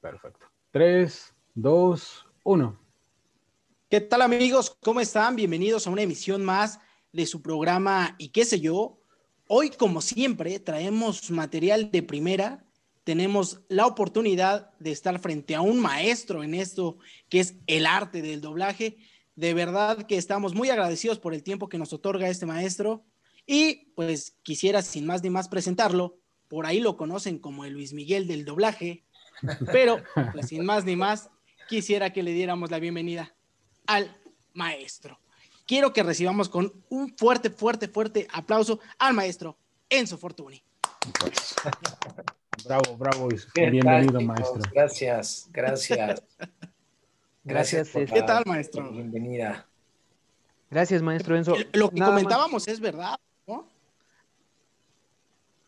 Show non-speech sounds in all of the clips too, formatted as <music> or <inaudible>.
Perfecto. 3, 2, 1. ¿Qué tal amigos? ¿Cómo están? Bienvenidos a una emisión más de su programa y qué sé yo. Hoy, como siempre, traemos material de primera. Tenemos la oportunidad de estar frente a un maestro en esto que es el arte del doblaje. De verdad que estamos muy agradecidos por el tiempo que nos otorga este maestro. Y pues quisiera sin más ni más presentarlo. Por ahí lo conocen como el Luis Miguel del doblaje. Pero pues sin más ni más, quisiera que le diéramos la bienvenida al maestro. Quiero que recibamos con un fuerte, fuerte, fuerte aplauso al maestro Enzo Fortuni. Bravo, bravo. Bienvenido, maestro. Gracias, gracias. <laughs> Gracias. ¿Qué tal, maestro? Bienvenida. Gracias, maestro Enzo. Lo que comentábamos es verdad, ¿no?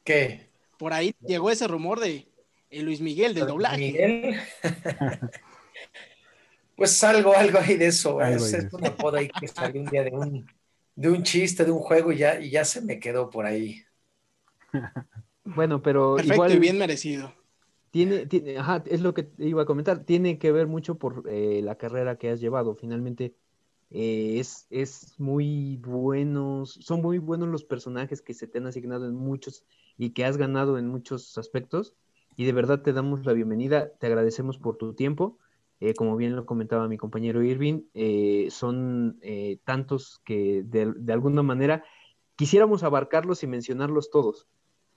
¿Qué? Por ahí llegó ese rumor de Luis Miguel del doblaje. Miguel. <laughs> Pues algo, algo hay de eso. es, una poda ahí que salió un día de un, de un chiste, de un juego y ya, y ya se me quedó por ahí. Bueno, pero Perfecto igual, y bien merecido. Tiene, tiene, ajá, es lo que iba a comentar, tiene que ver mucho por eh, la carrera que has llevado. Finalmente, eh, es, es muy buenos, son muy buenos los personajes que se te han asignado en muchos y que has ganado en muchos aspectos. Y de verdad te damos la bienvenida, te agradecemos por tu tiempo eh, como bien lo comentaba mi compañero Irving, eh, son eh, tantos que de, alguna manera quisiéramos abarcarlos y mencionarlos todos.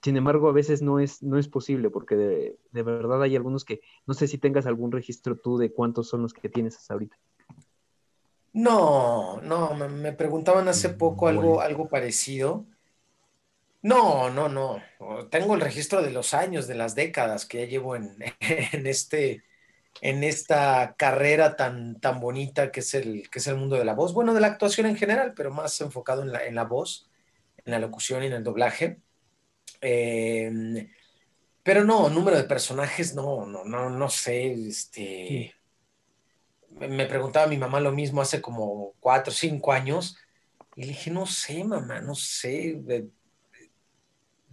Sin embargo, a veces no es, no es posible porque de, verdad hay algunos que no sé si tengas algún registro tú de cuántos son los que tienes hasta ahorita. No, no, me, preguntaban hace poco algo, algo parecido. No, no, no. Tengo el registro de los años, de las décadas que ya llevo en, <laughs> en este, en esta carrera tan, tan bonita que es, el, que es el mundo de la voz, bueno, de la actuación en general, pero más enfocado en la, en la voz, en la locución y en el doblaje. Em, pero no, número de personajes, no, no, no, no sé, este... Me preguntaba mi mamá lo mismo hace como cuatro o cinco años y le dije, no sé, mamá, no sé, de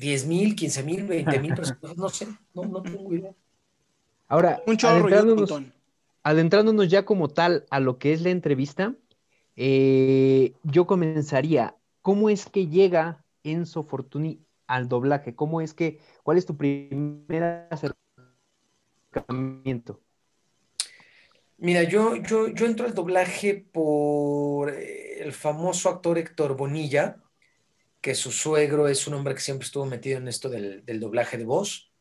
10 mil, 15 mil, 20 mil <laughs> personas, no sé, no, no tengo idea. Ahora, adentrándonos, ya como tal a lo que es la entrevista, eh, yo comenzaría, ¿cómo es que llega Enzo Fortuny al doblaje? ¿Cómo es que, cuál es tu primer acercamiento? Mira, yo, yo, yo entro al doblaje por eh, el famoso actor Héctor Bonilla, que su suegro es un hombre que siempre estuvo metido en esto del, del doblaje de voz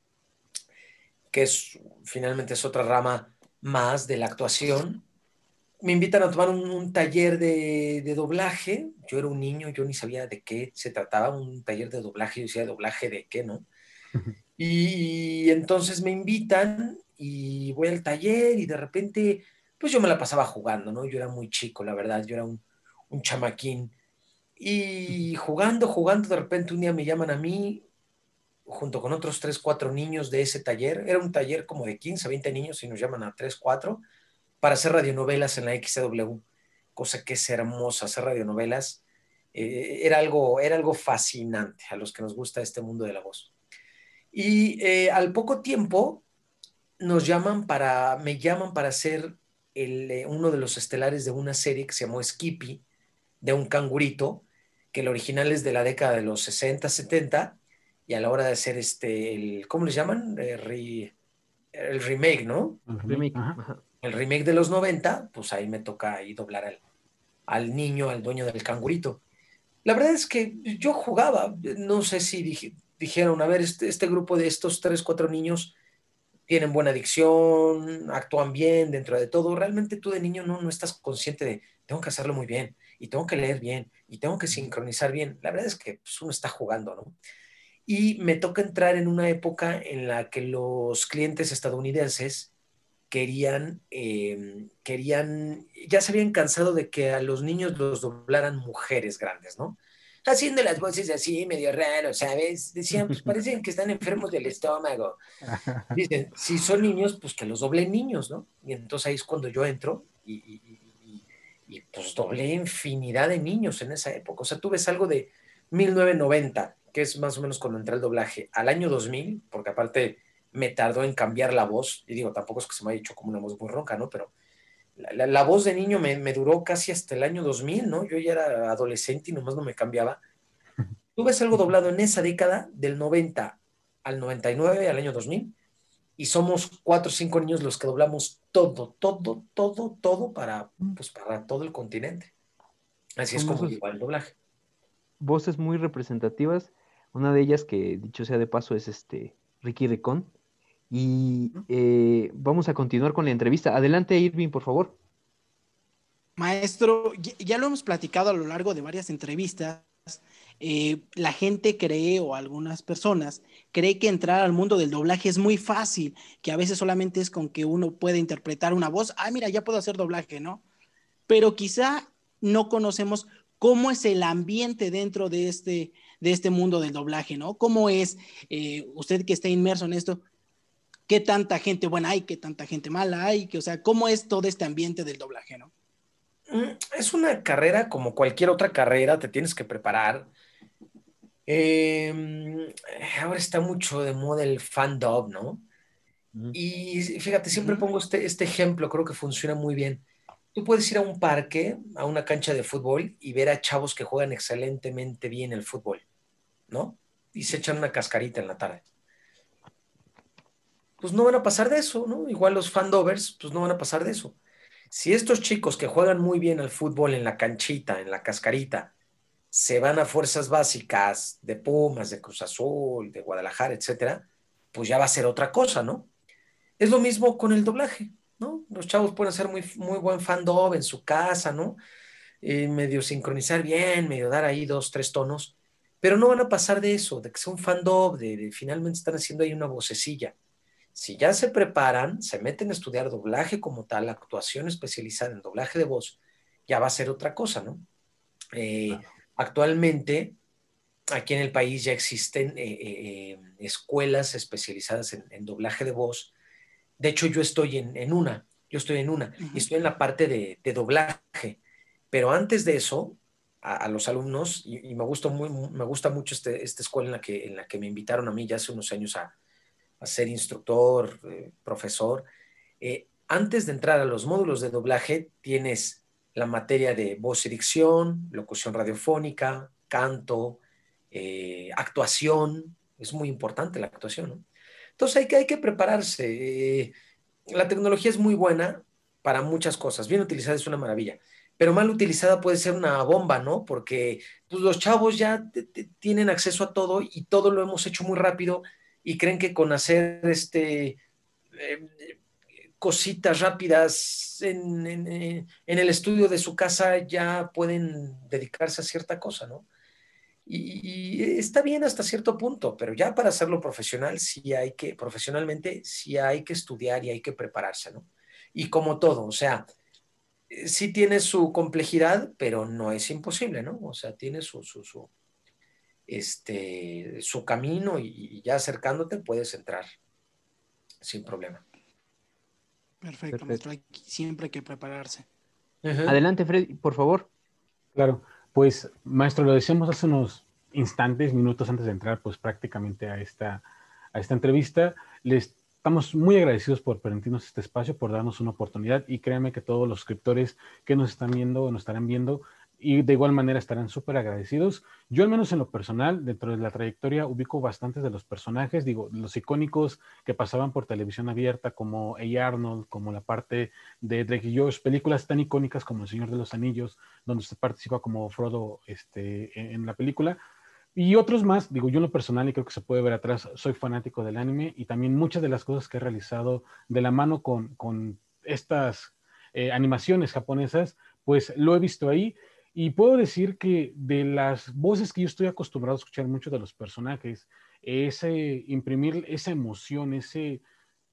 que es finalmente es otra rama más de la actuación. Me invitan a tomar un, taller de, doblaje. Yo era un niño, yo ni sabía de qué se trataba, un taller de doblaje. Yo decía, ¿doblaje de qué, no? <laughs> Y entonces me invitan y voy al taller y de repente, pues yo me la pasaba jugando, ¿no? Yo era muy chico, la verdad, yo era un, un chamaquín. Y jugando, jugando, de repente un día me llaman a mí, junto con otros 3, 4 niños de ese taller. Era un taller como de 15, 20 niños y nos llaman a 3, 4 para hacer radionovelas en la XW, cosa que es hermosa, hacer radionovelas. Eh, era, algo, era algo fascinante a los que nos gusta este mundo de la voz. Y eh, al poco tiempo nos llaman para, me llaman para ser el, eh, uno de los estelares de una serie que se llamó Skippy, de un cangurito, que el original es de la década de los 60, 70, y a la hora de hacer este, el, ¿cómo les llaman? El, el remake, ¿no? El remake. El remake de los 90, pues ahí me toca ahí doblar al, al niño, al dueño del cangurito. La verdad es que yo jugaba, no sé si dijeron, a ver, este, este grupo de estos tres, cuatro niños tienen buena adicción, actúan bien dentro de todo. Realmente tú de niño no, no estás consciente de, tengo que hacerlo muy bien, y tengo que leer bien, y tengo que sincronizar bien. La verdad es que pues, uno está jugando, ¿no? y me toca entrar en una época en la que los clientes estadounidenses querían, em, querían, ya se habían cansado de que a los niños los doblaran mujeres grandes, ¿no? Haciendo las voces así, medio raro, ¿sabes? Decían, pues <laughs> parecen que están enfermos del estómago. <laughs> Dicen, si son niños, pues que los doblen niños, ¿no? Y entonces ahí es cuando yo entro y, y, y pues doblé infinidad de niños en esa época. O sea, tú ves algo de 1990 que es más o menos cuando entré el doblaje, al año 2000, porque aparte me tardó en cambiar la voz. Y digo, tampoco es que se me haya hecho como una voz muy ronca, ¿no? Pero la, voz de niño me, me, duró casi hasta el año 2000, ¿no? Yo ya era adolescente y nomás no me cambiaba. Tú ves algo doblado en esa década, del 90 al 99, al año 2000, y somos cuatro o cinco niños los que doblamos todo, todo, todo, todo para, pues, para todo el continente. Así es como igual el doblaje. Voces muy representativas. Una de ellas, que dicho sea de paso, es este Ricky Ricón. Y eh, vamos a continuar con la entrevista. Adelante, Irving, por favor. Maestro, ya lo hemos platicado a lo largo de varias entrevistas. Eh, la gente cree, o algunas personas, cree que entrar al mundo del doblaje es muy fácil, que a veces solamente es con que uno puede interpretar una voz. Ah, mira, ya puedo hacer doblaje, ¿no? Pero quizá no conocemos cómo es el ambiente dentro de este, de este mundo del doblaje, ¿no? ¿Cómo es, eh, usted que está inmerso en esto, qué tanta gente buena hay, qué tanta gente mala hay, que, o sea, cómo es todo este ambiente del doblaje, ¿no? Mm, es una carrera como cualquier otra carrera, te tienes que preparar. Em, ahora está mucho de moda el fandom, ¿no? Y fíjate, siempre pongo este, este ejemplo, creo que funciona muy bien. Tú puedes ir a un parque, a una cancha de fútbol y ver a chavos que juegan excelentemente bien el fútbol, ¿no? Y se echan una cascarita en la tarde. Pues no van a pasar de eso, ¿no? Igual los fandovers, pues no van a pasar de eso. Si estos chicos que juegan muy bien al fútbol en la canchita, en la cascarita, se van a fuerzas básicas de Pumas, de Cruz Azul, de Guadalajara, etcétera, pues ya va a ser otra cosa, ¿no? Es lo mismo con el doblaje, ¿no? Los chavos pueden hacer muy, muy buen fandom en su casa, ¿no? Eh, medio sincronizar bien, medio dar ahí dos, tres tonos, pero no van a pasar de eso, de que sea un fandom, de, de finalmente están haciendo ahí una vocecilla. Si ya se preparan, se meten a estudiar doblaje como tal, actuación especializada en doblaje de voz, ya va a ser otra cosa, ¿no? Eh, actualmente, aquí en el país ya existen eh, eh, escuelas especializadas en, doblaje de voz. De hecho, yo estoy en, una, yo estoy en una, y estoy en la parte de, doblaje. Pero antes de eso, a, los alumnos, y, me, gusta muy, me gusta mucho este, esta escuela en la, que, en la que me invitaron a mí ya hace unos años a, a ser instructor, eh, profesor, eh, antes de entrar a los módulos de doblaje tienes la materia de voz y dicción, locución radiofónica, canto, eh, actuación, es muy importante la actuación. Entonces hay que, hay que prepararse. la tecnología es muy buena para muchas cosas, bien utilizada es una maravilla, pero mal utilizada puede ser una bomba, ¿no? Porque pues, los chavos ya tienen acceso a todo y todo lo hemos hecho muy rápido y creen que con hacer este, em, cositas rápidas en, el estudio de su casa ya pueden dedicarse a cierta cosa, ¿no? Y, está bien hasta cierto punto, pero ya para hacerlo profesional sí hay que, profesionalmente sí hay que estudiar y hay que prepararse, ¿no? Y como todo, o sea, sí tiene su complejidad, pero no es imposible, ¿no? O sea, tiene su, su, su, este, su camino y, ya acercándote puedes entrar sin problema. Perfecto, siempre hay que prepararse. Adelante, Freddy, por favor. Claro, pues maestro, lo decíamos hace unos instantes, minutos antes de entrar, pues prácticamente a esta, a esta entrevista. Les estamos muy agradecidos por permitirnos este espacio, por darnos una oportunidad y créanme que todos los suscriptores que nos están viendo o nos estarán viendo y de igual manera estarán súper agradecidos. Yo al menos en lo personal, dentro de la trayectoria, ubico bastantes de los personajes, digo, los icónicos que pasaban por televisión abierta, como A. Arnold, como la parte de Drake y Josh, películas tan icónicas como El Señor de los Anillos, donde usted participa como Frodo este, en, la película. Y otros más, digo, yo en lo personal, y creo que se puede ver atrás, soy fanático del anime y también muchas de las cosas que he realizado de la mano con, con estas eh, animaciones japonesas, pues lo he visto ahí y puedo decir que de las voces que yo estoy acostumbrado a escuchar mucho de los personajes, ese imprimir esa emoción, ese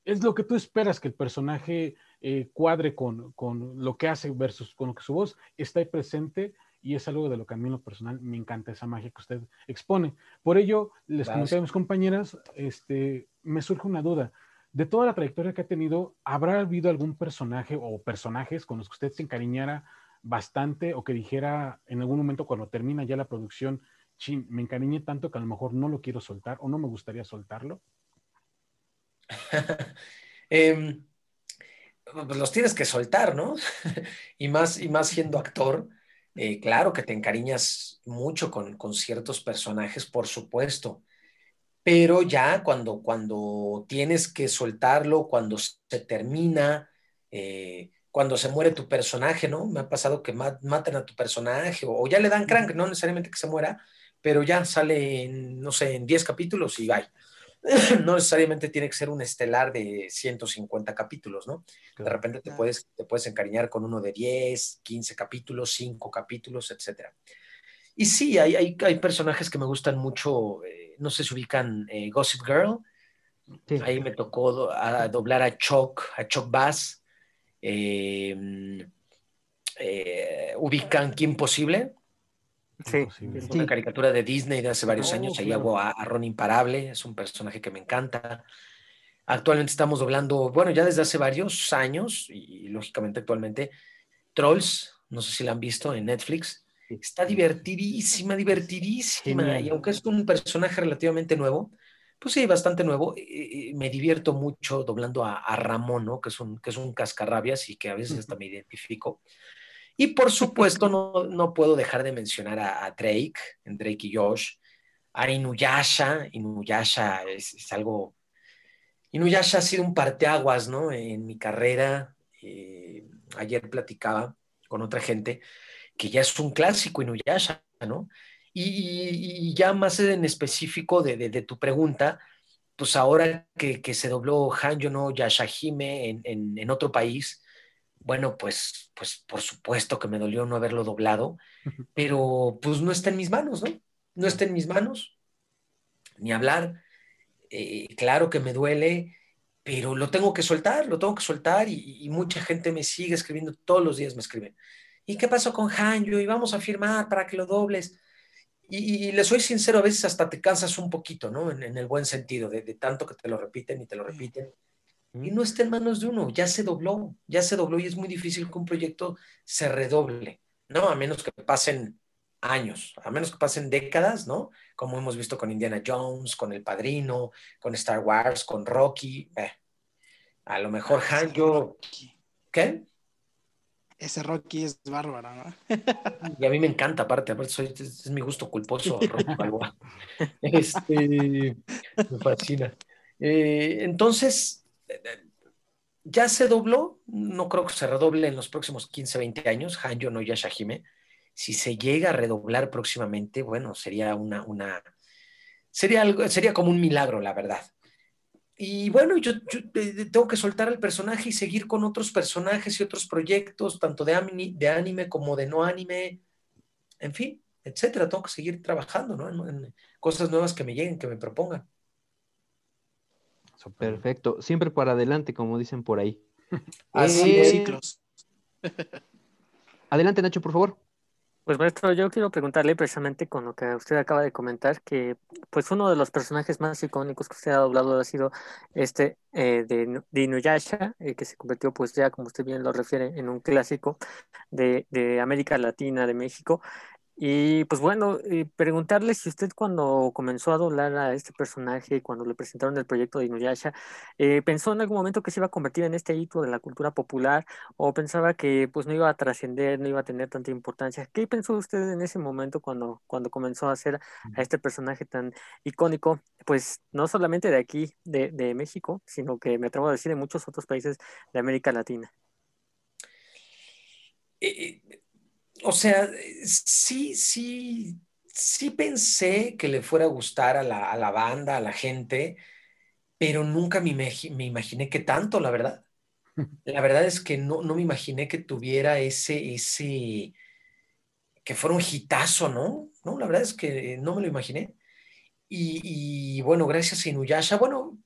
es lo que tú esperas que el personaje eh, cuadre con, con, lo que hace versus con lo que su voz está ahí presente y es algo de lo que a mí en lo personal me encanta esa magia que usted expone. Por ello, les comenté a mis compañeras, este, me surge una duda. De toda la trayectoria que ha tenido, ¿habrá habido algún personaje o personajes con los que usted se encariñara bastante o que dijera en algún momento cuando termina ya la producción, me encariñé tanto que a lo mejor no lo quiero soltar o no me gustaría soltarlo? <laughs> Em, pues los tienes que soltar, ¿no? <laughs> y, más, y más siendo actor, eh, claro que te encariñas mucho con, con, ciertos personajes, por supuesto, pero ya cuando, cuando tienes que soltarlo, cuando se termina, eh, cuando se muere tu personaje, ¿no? Me ha pasado que maten a tu personaje o, ya le dan crank, no necesariamente que se muera, pero ya sale, en, no sé, en 10 capítulos y bye. <clears throat> no necesariamente tiene que ser un estelar de 150 capítulos, ¿no? De repente te puedes, te puedes encariñar con uno de 10, 15 capítulos, 5 capítulos, etc. Y sí, hay, hay, hay personajes que me gustan mucho, eh, no sé si ubican eh, Gossip Girl, ahí me tocó a, doblar a Chuck, a Chuck Bass, em, eh, ubican Kim Posible, Sí, es una caricatura de Disney de hace varios años. Ahí hago a, Ron Imparable, es un personaje que me encanta. Actualmente estamos doblando, bueno, ya desde hace varios años, y, lógicamente actualmente, Trolls, no sé si la han visto en Netflix. Está divertidísima, divertidísima. Y aunque es un personaje relativamente nuevo, pues sí, bastante nuevo, me divierto mucho doblando a, Ramón, ¿no? Que es, un, que es un cascarrabias y que a veces hasta me identifico. Y por supuesto, <laughs> no, no puedo dejar de mencionar a, Drake, en Drake y Josh, a Inuyasha. Inuyasha es, es, algo. Inuyasha ha sido un parteaguas, ¿no? En mi carrera. Eh, ayer platicaba con otra gente que ya es un clásico Inuyasha, ¿no? Y, ya más en específico de, de, tu pregunta, pues ahora que, que, se dobló Hanyo no Yashahime en, en, en otro país, bueno, pues, pues por supuesto que me dolió no haberlo doblado, pero pues no está en mis manos, ¿no? No está en mis manos, ni hablar. Eh, claro que me duele, pero lo tengo que soltar, lo tengo que soltar y, mucha gente me sigue escribiendo, todos los días me escriben. ¿Y qué pasó con Hanjo? Y vamos a firmar para que lo dobles. Y, le soy sincero, a veces hasta te cansas un poquito, ¿no? En, el buen sentido, de, de, tanto que te lo repiten y te lo repiten y no está en manos de uno, ya se dobló, ya se dobló y es muy difícil que un proyecto se redoble, ¿no? A menos que pasen años, a menos que pasen décadas, ¿no? Como hemos visto con Indiana Jones, con El Padrino, con Star Wars, con Rocky. Eh. A lo mejor ah, Han, yo... ¿Qué? Ese Rocky es bárbaro, ¿no? y a mí me encanta, aparte, aparte es, mi gusto culposo, <laughs> Rocky Este, me fascina. Eh, entonces, ya se dobló, no creo que se redoble en los próximos 15, 20 años, Hanyo no Yashahime. Si se llega a redoblar próximamente, bueno, sería una, una sería algo, sería como un milagro, la verdad. Y bueno, yo, tengo que soltar al personaje y seguir con otros personajes y otros proyectos, tanto de anime, de anime como de no anime, en fin, etcétera. Tengo que seguir trabajando, ¿no? en cosas nuevas que me lleguen, que me propongan. Perfecto. Siempre para adelante, como dicen por ahí. <laughs> Así eh, ciclos. <laughs> adelante, Nacho, por favor. Pues maestro, yo quiero preguntarle precisamente con lo que usted acaba de comentar, que pues uno de los personajes más icónicos que usted ha doblado ha sido este eh, de, de, Inuyasha, eh, que se convirtió pues ya, como usted bien lo refiere, en un clásico de, de América Latina, de México. Y pues bueno, eh, preguntarle si usted cuando comenzó a doblar a este personaje, cuando le presentaron el proyecto de Inuyasha, eh, pensó en algún momento que se iba a convertir en este hito de la cultura popular o pensaba que pues no iba a trascender, no iba a tener tanta importancia. ¿Qué pensó usted en ese momento cuando, cuando comenzó a hacer a este personaje tan icónico? Pues no solamente de aquí, de, de México, sino que me atrevo a decir de muchos otros países de América Latina. Eh, o sea, sí, sí, sí pensé que le fuera a gustar a la, banda, a la gente, pero nunca me, me, imaginé que tanto, la verdad. <laughs> La verdad es que no, no me imaginé que tuviera ese, ese, que fuera un hitazo, ¿no? No, la verdad es que no me lo imaginé. Y, y bueno, gracias a Inuyasha, bueno,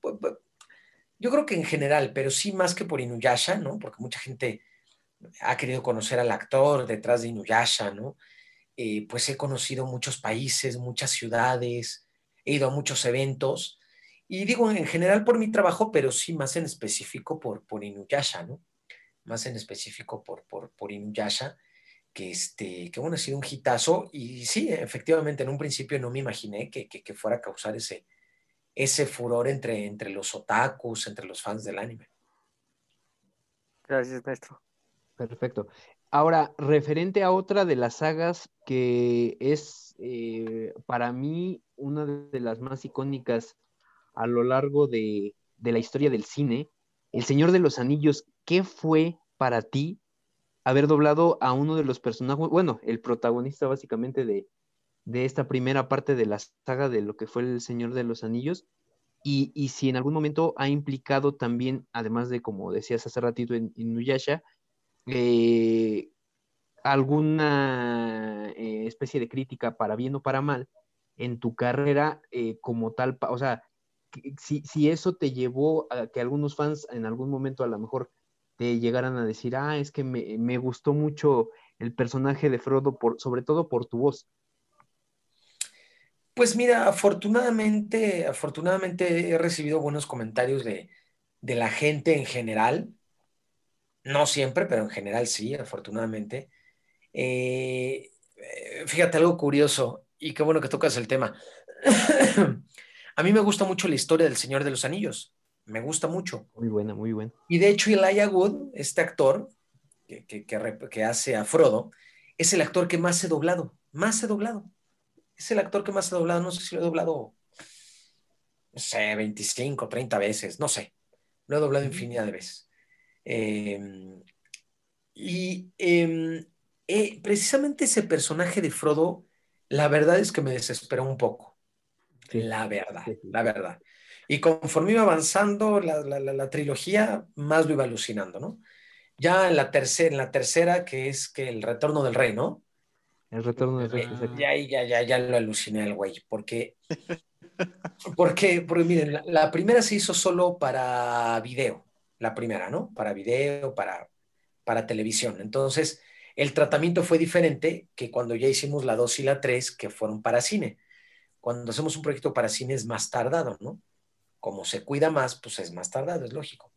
yo creo que en general, pero sí más que por Inuyasha, ¿no? Porque mucha gente ha querido conocer al actor detrás de Inuyasha, ¿no? Eh, pues he conocido muchos países, muchas ciudades, he ido a muchos eventos, y digo en general por mi trabajo, pero sí más en específico por, por Inuyasha, ¿no? Más en específico por, por, por Inuyasha, que, este, que bueno, ha sido un hitazo, y sí, efectivamente, en un principio no me imaginé que, que, fuera a causar ese, ese furor entre, entre los otakus, entre los fans del anime. Gracias, maestro. Perfecto. Ahora, referente a otra de las sagas que es eh, para mí una de las más icónicas a lo largo de, de la historia del cine, El Señor de los Anillos, ¿qué fue para ti haber doblado a uno de los personajes, bueno, el protagonista básicamente de, de esta primera parte de la saga de lo que fue El Señor de los Anillos? Y, y si en algún momento ha implicado también, además de, como decías hace ratito, en, en Nuyasha, eh, alguna eh, especie de crítica para bien o para mal en tu carrera eh, como tal, o sea, si, si, eso te llevó a que algunos fans en algún momento a lo mejor te llegaran a decir, ah, es que me, me gustó mucho el personaje de Frodo, por, sobre todo por tu voz. Pues mira, afortunadamente, afortunadamente he recibido buenos comentarios de, de la gente en general. No siempre, pero en general sí, afortunadamente. Eh, fíjate algo curioso, y qué bueno que tocas el tema. <coughs> A mí me gusta mucho la historia del Señor de los Anillos. Me gusta mucho. Muy buena, muy buena. Y de hecho, Elijah Wood, este actor que, que, que, que hace a Frodo, es el actor que más he doblado. Más he doblado. Es el actor que más he doblado. No sé si lo he doblado, no sé, 25, 30 veces. No sé. Lo he doblado infinidad de veces. Eh, y eh, eh, precisamente ese personaje de Frodo, la verdad es que me desesperó un poco. Sí. La verdad, sí, la verdad. Y conforme iba avanzando la, la, la, la, trilogía, más lo iba alucinando, ¿no? Ya en la, tercera, en la tercera, que es que el retorno del rey, ¿no? El retorno del rey. Ya, ya, ya, ya lo aluciné al güey, porque, porque, porque miren, la, la, primera se hizo solo para video, la primera, ¿no? Para video, para, para televisión. Entonces, el tratamiento fue diferente que cuando ya hicimos la 2 y la 3, que fueron para cine. Cuando hacemos un proyecto para cine es más tardado, ¿no? Como se cuida más, pues es más tardado, es lógico.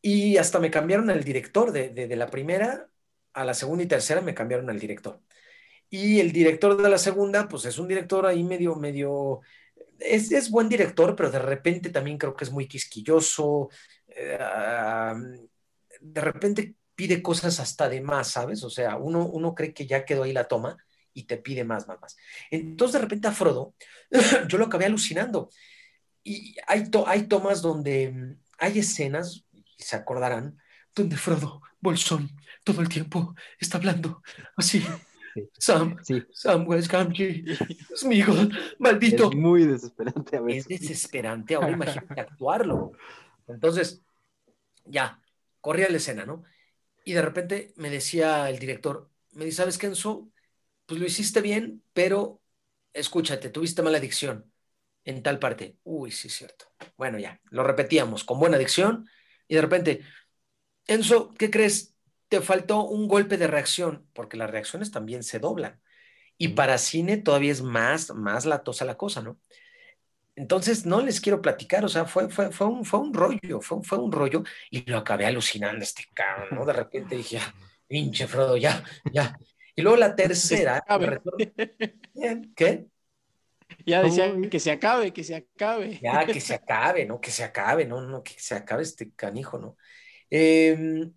Y hasta me cambiaron el director de, de, de la primera a la segunda y tercera, me cambiaron al director. Y el director de la segunda, pues es un director ahí medio, medio, es, es buen director, pero de repente también creo que es muy quisquilloso. Eh, de repente pide cosas hasta de más, ¿sabes? O sea, uno, uno cree que ya quedó ahí la toma y te pide más, más, más. Entonces, de repente a Frodo, <clears throat> yo lo acabé alucinando. Y hay, to hay tomas donde mm, hay escenas, y se acordarán, donde Frodo, Bolsón, todo el tiempo está hablando así. Sí. Sam, sí. Sam Gamgee, es mi hijo, maldito. Es muy desesperante a veces. Es desesperante, ahora imagínate actuarlo. Entonces, ya, corría la escena, ¿no? Y de repente me decía el director, me dice, ¿sabes qué, Enzo? Pues lo hiciste bien, pero escúchate, tuviste mala dicción en tal parte. Uy, sí, es cierto. Bueno, ya, lo repetíamos con buena dicción y de repente, Enzo, ¿qué crees? Te faltó un golpe de reacción, porque las reacciones también se doblan. Y para cine todavía es más, más latosa la cosa, ¿no? Entonces, no les quiero platicar, o sea, fue, fue, fue, un, fue un rollo, fue, fue un rollo y lo acabé alucinando este cabrón, ¿no? De repente dije, ah, pinche Frodo, ya, ya. Y luego la <laughs> tercera, ¿qué? Ya decía que se acabe, que se acabe. Ya, que se acabe, ¿no? Que se acabe, no, no, que se acabe este canijo, ¿no? Eh,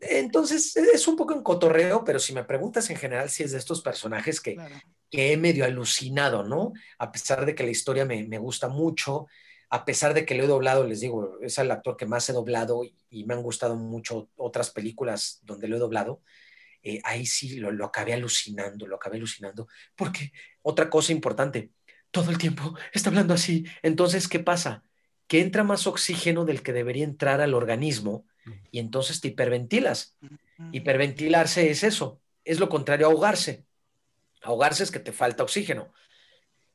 entonces, es un poco en cotorreo, pero si me preguntas en general si es de estos personajes que, claro. Que he medio alucinado, ¿no? A pesar de que la historia me, me, gusta mucho, a pesar de que lo he doblado, les digo, es el actor que más he doblado y, y me han gustado mucho otras películas donde lo he doblado, eh, ahí sí lo, lo acabé alucinando, lo acabé alucinando, porque otra cosa importante, todo el tiempo está hablando así, entonces, ¿qué pasa? Que entra más oxígeno del que debería entrar al organismo y entonces te hiperventilas. Hiperventilarse es eso, es lo contrario a ahogarse. Ahogarse es que te falta oxígeno.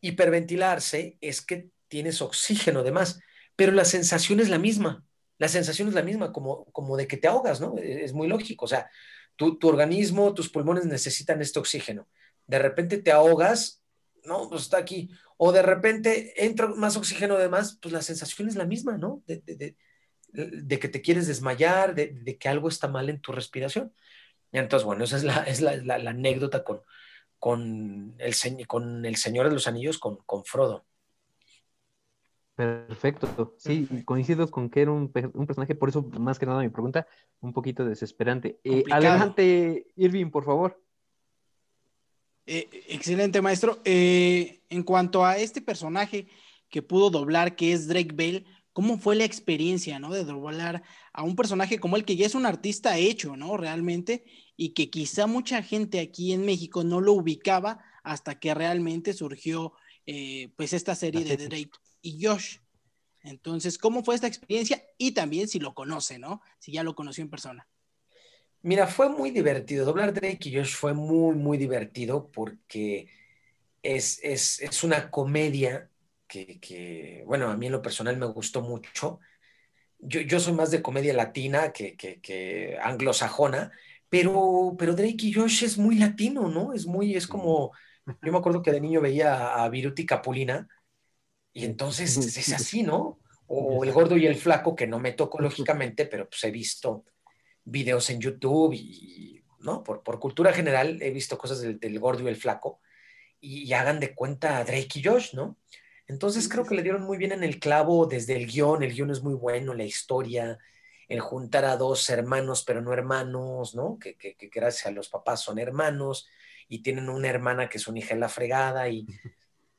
Hiperventilarse es que tienes oxígeno de más, pero la sensación es la misma. La sensación es la misma, como, como de que te ahogas, ¿no? Es muy lógico. O sea, tu, tu organismo, tus pulmones necesitan este oxígeno. De repente te ahogas, no, pues está aquí. O de repente entra más oxígeno de más, pues la sensación es la misma, ¿no? De, de, que te quieres desmayar, de, que algo está mal en tu respiración. Entonces, bueno, esa es la, es la anécdota con, con, el, con el Señor de los Anillos, con, con Frodo. Perfecto, sí, coincido con que era un, personaje, por eso más que nada mi pregunta, un poquito desesperante. Eh, adelante, Irving, por favor. Eh, excelente, maestro. Eh, en cuanto a este personaje que pudo doblar, que es Drake Bell, ¿cómo fue la experiencia, ¿no? De doblar a un personaje como el que ya es un artista hecho, ¿no? Realmente, y que quizá mucha gente aquí en México no lo ubicaba hasta que realmente surgió, pues, esta serie de Drake y Josh. Entonces, ¿cómo fue esta experiencia? Y también si lo conoce, ¿no? Si ya lo conoció en persona. Mira, fue muy divertido. Doblar Drake y Josh fue muy, muy divertido porque es, es, una comedia que, bueno, a mí en lo personal me gustó mucho. Yo, yo soy más de comedia latina que, que, anglosajona, pero, pero Drake y Josh es muy latino, ¿no? Es muy, es como, yo me acuerdo que de niño veía a Viruti Capulina y entonces es así, ¿no? O el gordo y el flaco, que no me toco lógicamente, pero pues he visto videos en YouTube y, ¿no? Por, por cultura general he visto cosas del, gordo y el flaco y, hagan de cuenta a Drake y Josh, ¿no? Entonces creo que le dieron muy bien en el clavo desde el guion, el guion es muy bueno, la historia, el juntar a dos hermanos pero no hermanos, ¿no? Que, que, que gracias a los papás son hermanos y tienen una hermana que es una hija en la fregada y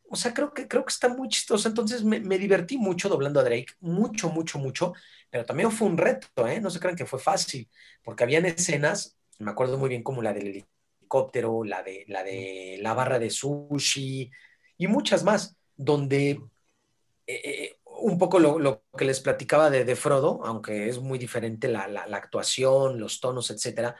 o sea, creo que, creo que está muy chistoso. Entonces me, divertí mucho doblando a Drake, mucho, mucho, mucho, pero también fue un reto, ¿eh? No se crean que fue fácil, porque habían escenas, me acuerdo muy bien como la del helicóptero, la de la, de la barra de sushi y muchas más, donde eh, eh, un poco lo, que les platicaba de, de, Frodo, aunque es muy diferente la, la, actuación, los tonos, etcétera,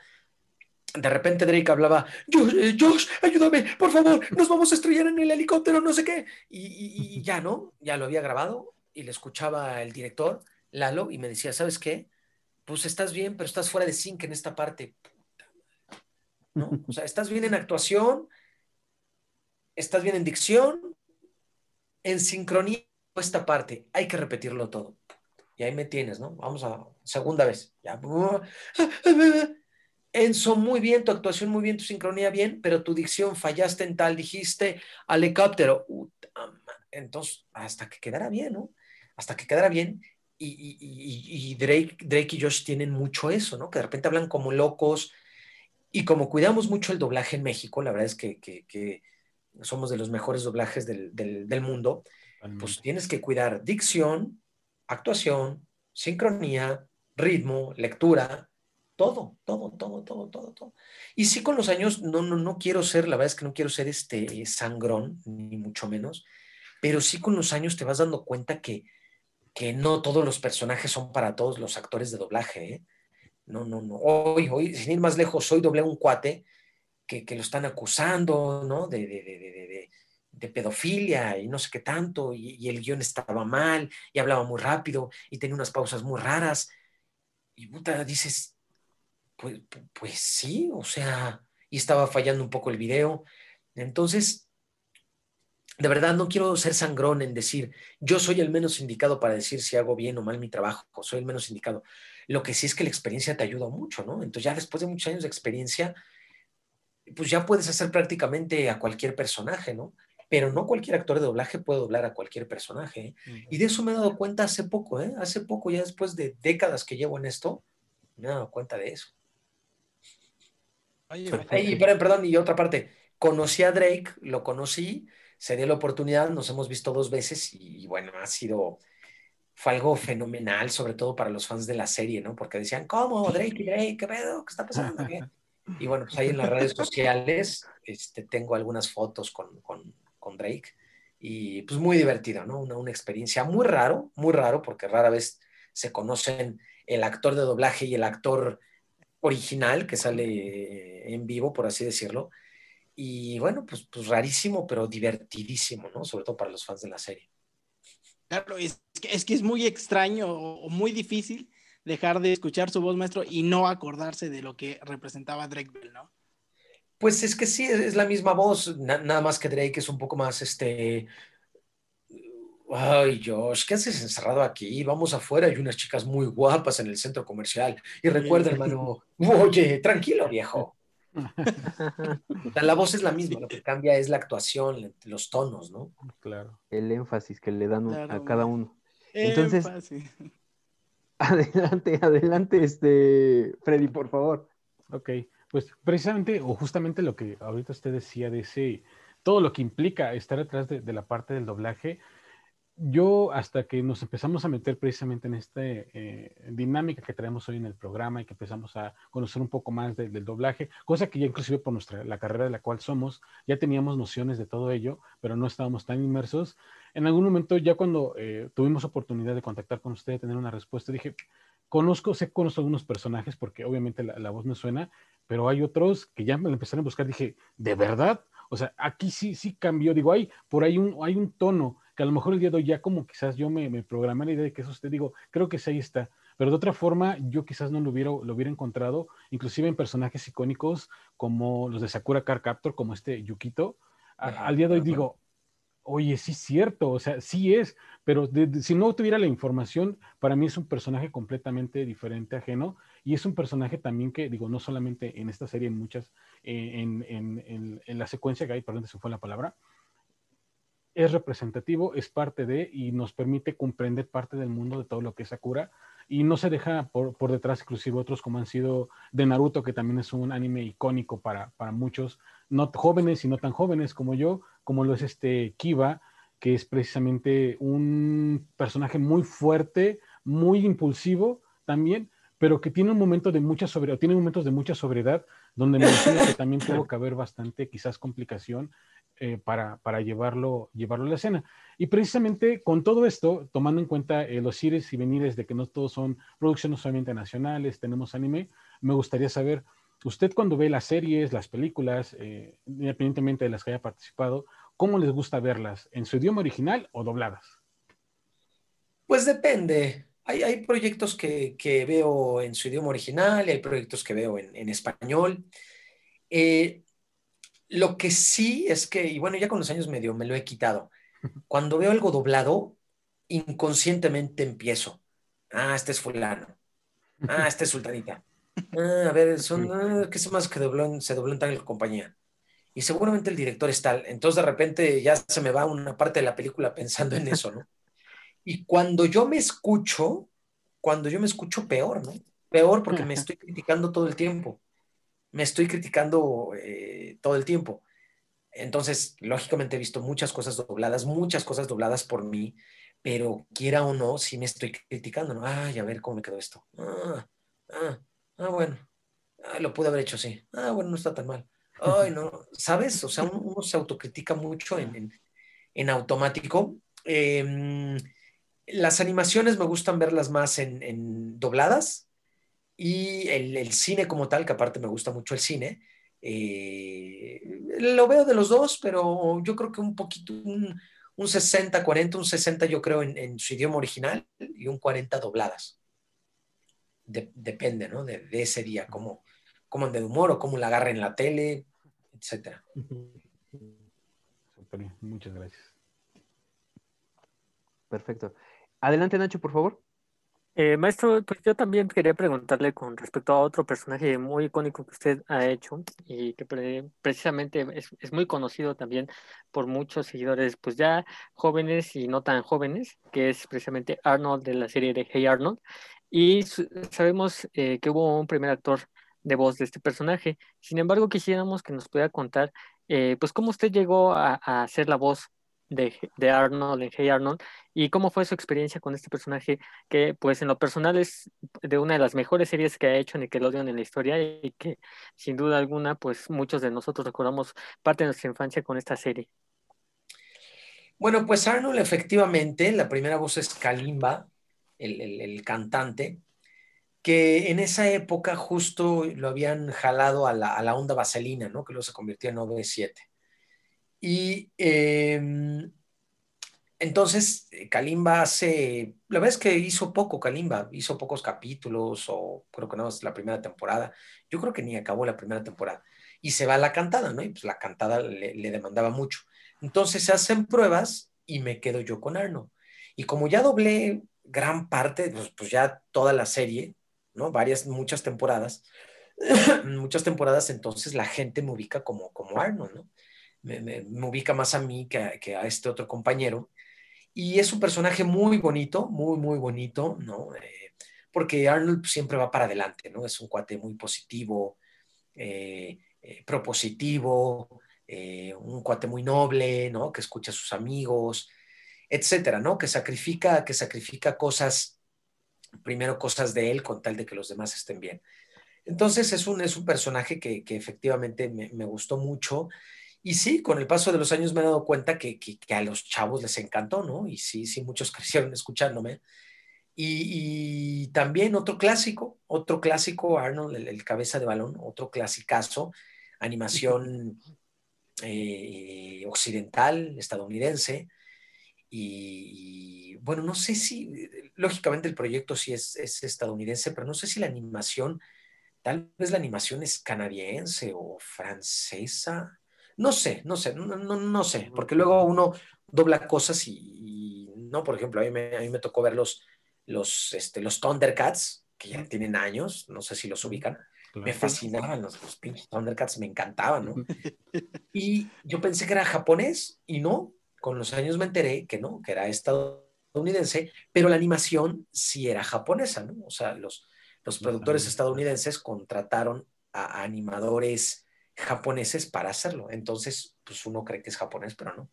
de repente Drake hablaba, eh, Josh, ayúdame, por favor, nos vamos a estrellar en el helicóptero, no sé qué. Y, ya, ¿no? Ya lo había grabado y le escuchaba el director, Lalo, y me decía, ¿sabes qué? Pues estás bien, pero estás fuera de sync en esta parte. ¿No? O sea, estás bien en actuación, estás bien en dicción, en sincronía esta parte, hay que repetirlo todo. Y ahí me tienes, ¿no? Vamos a segunda vez. Ya. Enzo, muy bien, tu actuación muy bien, tu sincronía bien, pero tu dicción fallaste en tal, dijiste helicóptero. Entonces, hasta que quedara bien, ¿no? Hasta que quedara bien. Y, Drake, Drake y Josh tienen mucho eso, ¿no? Que de repente hablan como locos. Y como cuidamos mucho el doblaje en México, la verdad es que, somos de los mejores doblajes del, del mundo, pues tienes que cuidar dicción, actuación, sincronía, ritmo, lectura, todo, todo, todo, todo, todo, todo. Y sí con los años, no, no, no quiero ser, la verdad es que no quiero ser este sangrón, ni mucho menos, pero sí con los años te vas dando cuenta que, que no todos los personajes son para todos los actores de doblaje. ¿eh? No, no, no. Hoy, hoy, sin ir más lejos, hoy doblé un cuate que, que lo están acusando, ¿no? De, de, de, de, de pedofilia y no sé qué tanto, y, el guion estaba mal, y hablaba muy rápido, y tenía unas pausas muy raras. Y dices, pues, pues sí, o sea, y estaba fallando un poco el video. Entonces, de verdad no quiero ser sangrón en decir, yo soy el menos indicado para decir si hago bien o mal mi trabajo, soy el menos indicado. Lo que sí es que la experiencia te ayuda mucho, ¿no? Entonces ya después de muchos años de experiencia, pues ya puedes hacer prácticamente a cualquier personaje, ¿no? Pero no cualquier actor de doblaje puede doblar a cualquier personaje. ¿eh? Y de eso me he dado cuenta hace poco, ¿eh? Hace poco, ya después de décadas que llevo en esto, me he dado cuenta de eso. Ay, perdón, y otra parte, conocí a Drake, lo conocí, se dio la oportunidad, nos hemos visto dos veces y bueno, ha sido, fue algo fenomenal, sobre todo para los fans de la serie, ¿no? Porque decían, ¿cómo? Drake Drake, ¿qué pedo? ¿Qué está pasando? Y bueno, pues ahí en las redes sociales este, tengo algunas fotos con, con, con Drake y pues muy divertido, ¿no? Una, una experiencia muy raro, muy raro, porque rara vez se conocen el actor de doblaje y el actor original que sale en vivo, por así decirlo. Y bueno, pues, pues rarísimo, pero divertidísimo, ¿no? Sobre todo para los fans de la serie. Claro, es que es, que es muy extraño o muy difícil dejar de escuchar su voz, maestro, y no acordarse de lo que representaba Drake Bell, ¿no? Pues es que sí, es la misma voz, nada más que Drake es un poco más, este, Ay, Josh, ¿qué haces encerrado aquí? Vamos afuera, hay unas chicas muy guapas en el centro comercial. Y recuerda, hermano, oye, tranquilo, viejo. <laughs> la voz es la misma, lo que cambia es la actuación, los tonos, ¿no? Claro. El énfasis que le dan Claro, a cada uno. Entonces- Énfasis. <laughs> Adelante, adelante, este, Freddy, por favor. Ok, pues precisamente o justamente lo que ahorita usted decía de ese, todo lo que implica estar detrás de, la parte del doblaje, yo hasta que nos empezamos a meter precisamente en esta dinámica que traemos hoy en el programa y que empezamos a conocer un poco más de- del doblaje, cosa que ya inclusive por nuestra, la carrera de la cual somos, ya teníamos nociones de todo ello, pero no estábamos tan inmersos. En algún momento ya cuando eh, tuvimos oportunidad de contactar con usted, de tener una respuesta, dije, conozco, sé conozco algunos personajes porque obviamente la, la voz me suena, pero hay otros que ya me lo empezaron a buscar, dije, ¿de verdad? O sea, aquí sí, sí cambió, digo, hay por ahí un, hay un tono que a lo mejor el día de hoy ya como quizás yo me, me programé la idea de que eso usted digo, creo que sí ahí está, pero de otra forma yo quizás no lo hubiera, lo hubiera encontrado, inclusive en personajes icónicos como los de Sakura Car Captor, como este Yukito, a- al día de hoy digo, oye, sí es cierto, o sea, sí es, pero si no tuviera la información, para mí es un personaje completamente diferente, ajeno, y es un personaje también que, digo, no solamente en esta serie, en muchas, eh, en, en- en- en la secuencia que hay, perdón, se fue la palabra, es representativo, es parte de, y nos permite comprender parte del mundo de todo lo que es Sakura, y no se deja por, por detrás, inclusive otros como han sido de Naruto, que también es un anime icónico para, para muchos, no jóvenes y no tan jóvenes como yo, como lo es este Kiba, que es precisamente un personaje muy fuerte, muy impulsivo también, pero que tiene un momento de mucha sobriedad, tiene momentos de mucha sobriedad, donde me imagino que también tuvo que haber bastante quizás complicación eh, para, para llevarlo, llevarlo a la escena. Y precisamente con todo esto, tomando en cuenta eh, los ires y venires de que no todos son producciones solamente nacionales, tenemos anime, me gustaría saber, usted cuando ve las series, las películas, eh, independientemente de las que haya participado, ¿cómo les gusta verlas? ¿En su idioma original o dobladas? Pues depende. Hay, hay proyectos que, que veo en su idioma original y hay proyectos que veo en, en español. Eh, lo que sí es que, y bueno, ya con los años medio me lo he quitado. <laughs> Cuando veo algo doblado, inconscientemente empiezo. Ah, este es fulano. Ah, este es sultanita. Ah, a ver, son, ah, ¿qué se más que dobló se dobló en tal compañía? Y seguramente el director es tal. Entonces de repente ya se me va una parte de la película pensando en eso, ¿no? Y cuando yo me escucho, cuando yo me escucho peor, ¿no? Peor porque me estoy criticando todo el tiempo. Me estoy criticando eh, todo el tiempo. Entonces, lógicamente he visto muchas cosas dobladas, muchas cosas dobladas por mí, pero quiera o no, sí me estoy criticando, ¿no? Ay, a ver cómo me quedó esto. Ah, ah, ah, bueno. Ah, lo pude haber hecho así. Ah, bueno, no está tan mal. Ay, no. <laughs> ¿Sabes? O sea, uno, uno se autocritica mucho en, en, en automático. Eh, las animaciones me gustan verlas más en, en dobladas y el, el, cine como tal, que aparte me gusta mucho el cine, eh, lo veo de los dos, pero yo creo que un poquito, un, un 60, 40, un 60 yo creo en, en, su idioma original y un 40 dobladas. De, depende, ¿no? De, de, ese día, cómo, cómo ande de humor o cómo la agarre en la tele, etcétera. Super bien, muchas gracias. Perfecto. Adelante, Nacho, por favor. Eh, maestro, pues yo también quería preguntarle con respecto a otro personaje muy icónico que usted ha hecho y que pre precisamente es, es, muy conocido también por muchos seguidores, pues ya jóvenes y no tan jóvenes, que es precisamente Arnold de la serie de Hey Arnold. Y sabemos eh, que hubo un primer actor de voz de este personaje. Sin embargo, quisiéramos que nos pudiera contar, eh, pues, cómo usted llegó a, a hacer la voz de, de, Arnold en Hey Arnold y cómo fue su experiencia con este personaje que pues en lo personal es de una de las mejores series que ha hecho Nickelodeon en la historia y que sin duda alguna pues muchos de nosotros recordamos parte de nuestra infancia con esta serie. Bueno, pues Arnold efectivamente, la primera voz es Kalimba, el, cantante, que en esa época justo lo habían jalado a la, onda vaselina, ¿no? Que luego se convirtió en OV7. Y eh, entonces Kalimba hace, la verdad es que hizo poco Kalimba, hizo pocos capítulos o creo que no es la primera temporada, yo creo que ni acabó la primera temporada y se va a la cantada, ¿no? Y pues la cantada le, le demandaba mucho. Entonces se hacen pruebas y me quedo yo con Arno. Y como ya doblé gran parte, pues, pues ya toda la serie, ¿no? Varias, muchas temporadas, <clears throat> muchas temporadas, entonces la gente me ubica como, como Arnold, ¿no? Me, ubica más a mí que a, que a, este otro compañero. Y es un personaje muy bonito, muy, muy bonito, ¿no? Eh, porque Arnold siempre va para adelante, ¿no? Es un cuate muy positivo, eh, eh, propositivo, un cuate muy noble, ¿no? Que escucha a sus amigos, etcétera, ¿no? Que sacrifica, que sacrifica cosas, primero cosas de él con tal de que los demás estén bien. Entonces es un, es un personaje que, efectivamente me, gustó mucho. Y sí, con el paso de los años me he dado cuenta que, a los chavos les encantó, ¿no? Y sí, sí, muchos <laughs> crecieron escuchándome. Y, también otro clásico, otro clásico, Arnold, el, cabeza de balón, otro clasicazo, animación <laughs> eh, occidental, estadounidense. Y, bueno, no sé si, lógicamente el proyecto sí es, es estadounidense, pero no sé si la animación Tal vez la animación es canadiense o francesa. No sé, no sé, no, no, sé, porque luego uno dobla cosas y, no, por ejemplo, a mí me, a mí me tocó ver los, los, este, los Thundercats, que ya tienen años, no sé si los ubican. Me fascinaban los, los pinches Thundercats, me encantaban, ¿no? <laughs> Y yo pensé que era japonés y no, con los años me enteré que no, que era estadounidense, pero la animación sí era japonesa, ¿no? O sea, los, los productores estadounidenses contrataron a animadores japoneses para hacerlo. Entonces, pues uno cree que es japonés, pero no.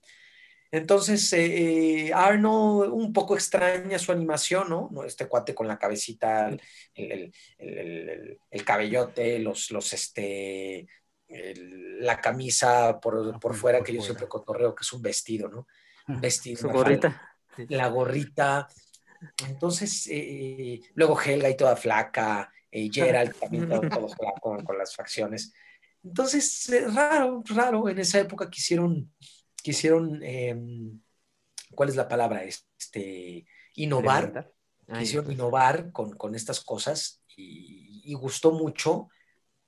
Entonces, eh, Arnold un poco extraña su animación, ¿no? Este cuate con la cabecita, el, cabellote, los, los, este, la camisa por, por fuera, que yo siempre cotorreo que es un vestido, ¿no? Un <laughs> vestido. Su gorrita. La gorrita, entonces, eh, luego Helga y toda flaca, eh, Gerald <laughs> también todo, flaco con, las facciones. Entonces, eh, raro, raro, en esa época quisieron, quisieron em, ¿cuál es la palabra? Este, innovar, quisieron innovar con, estas cosas y, gustó mucho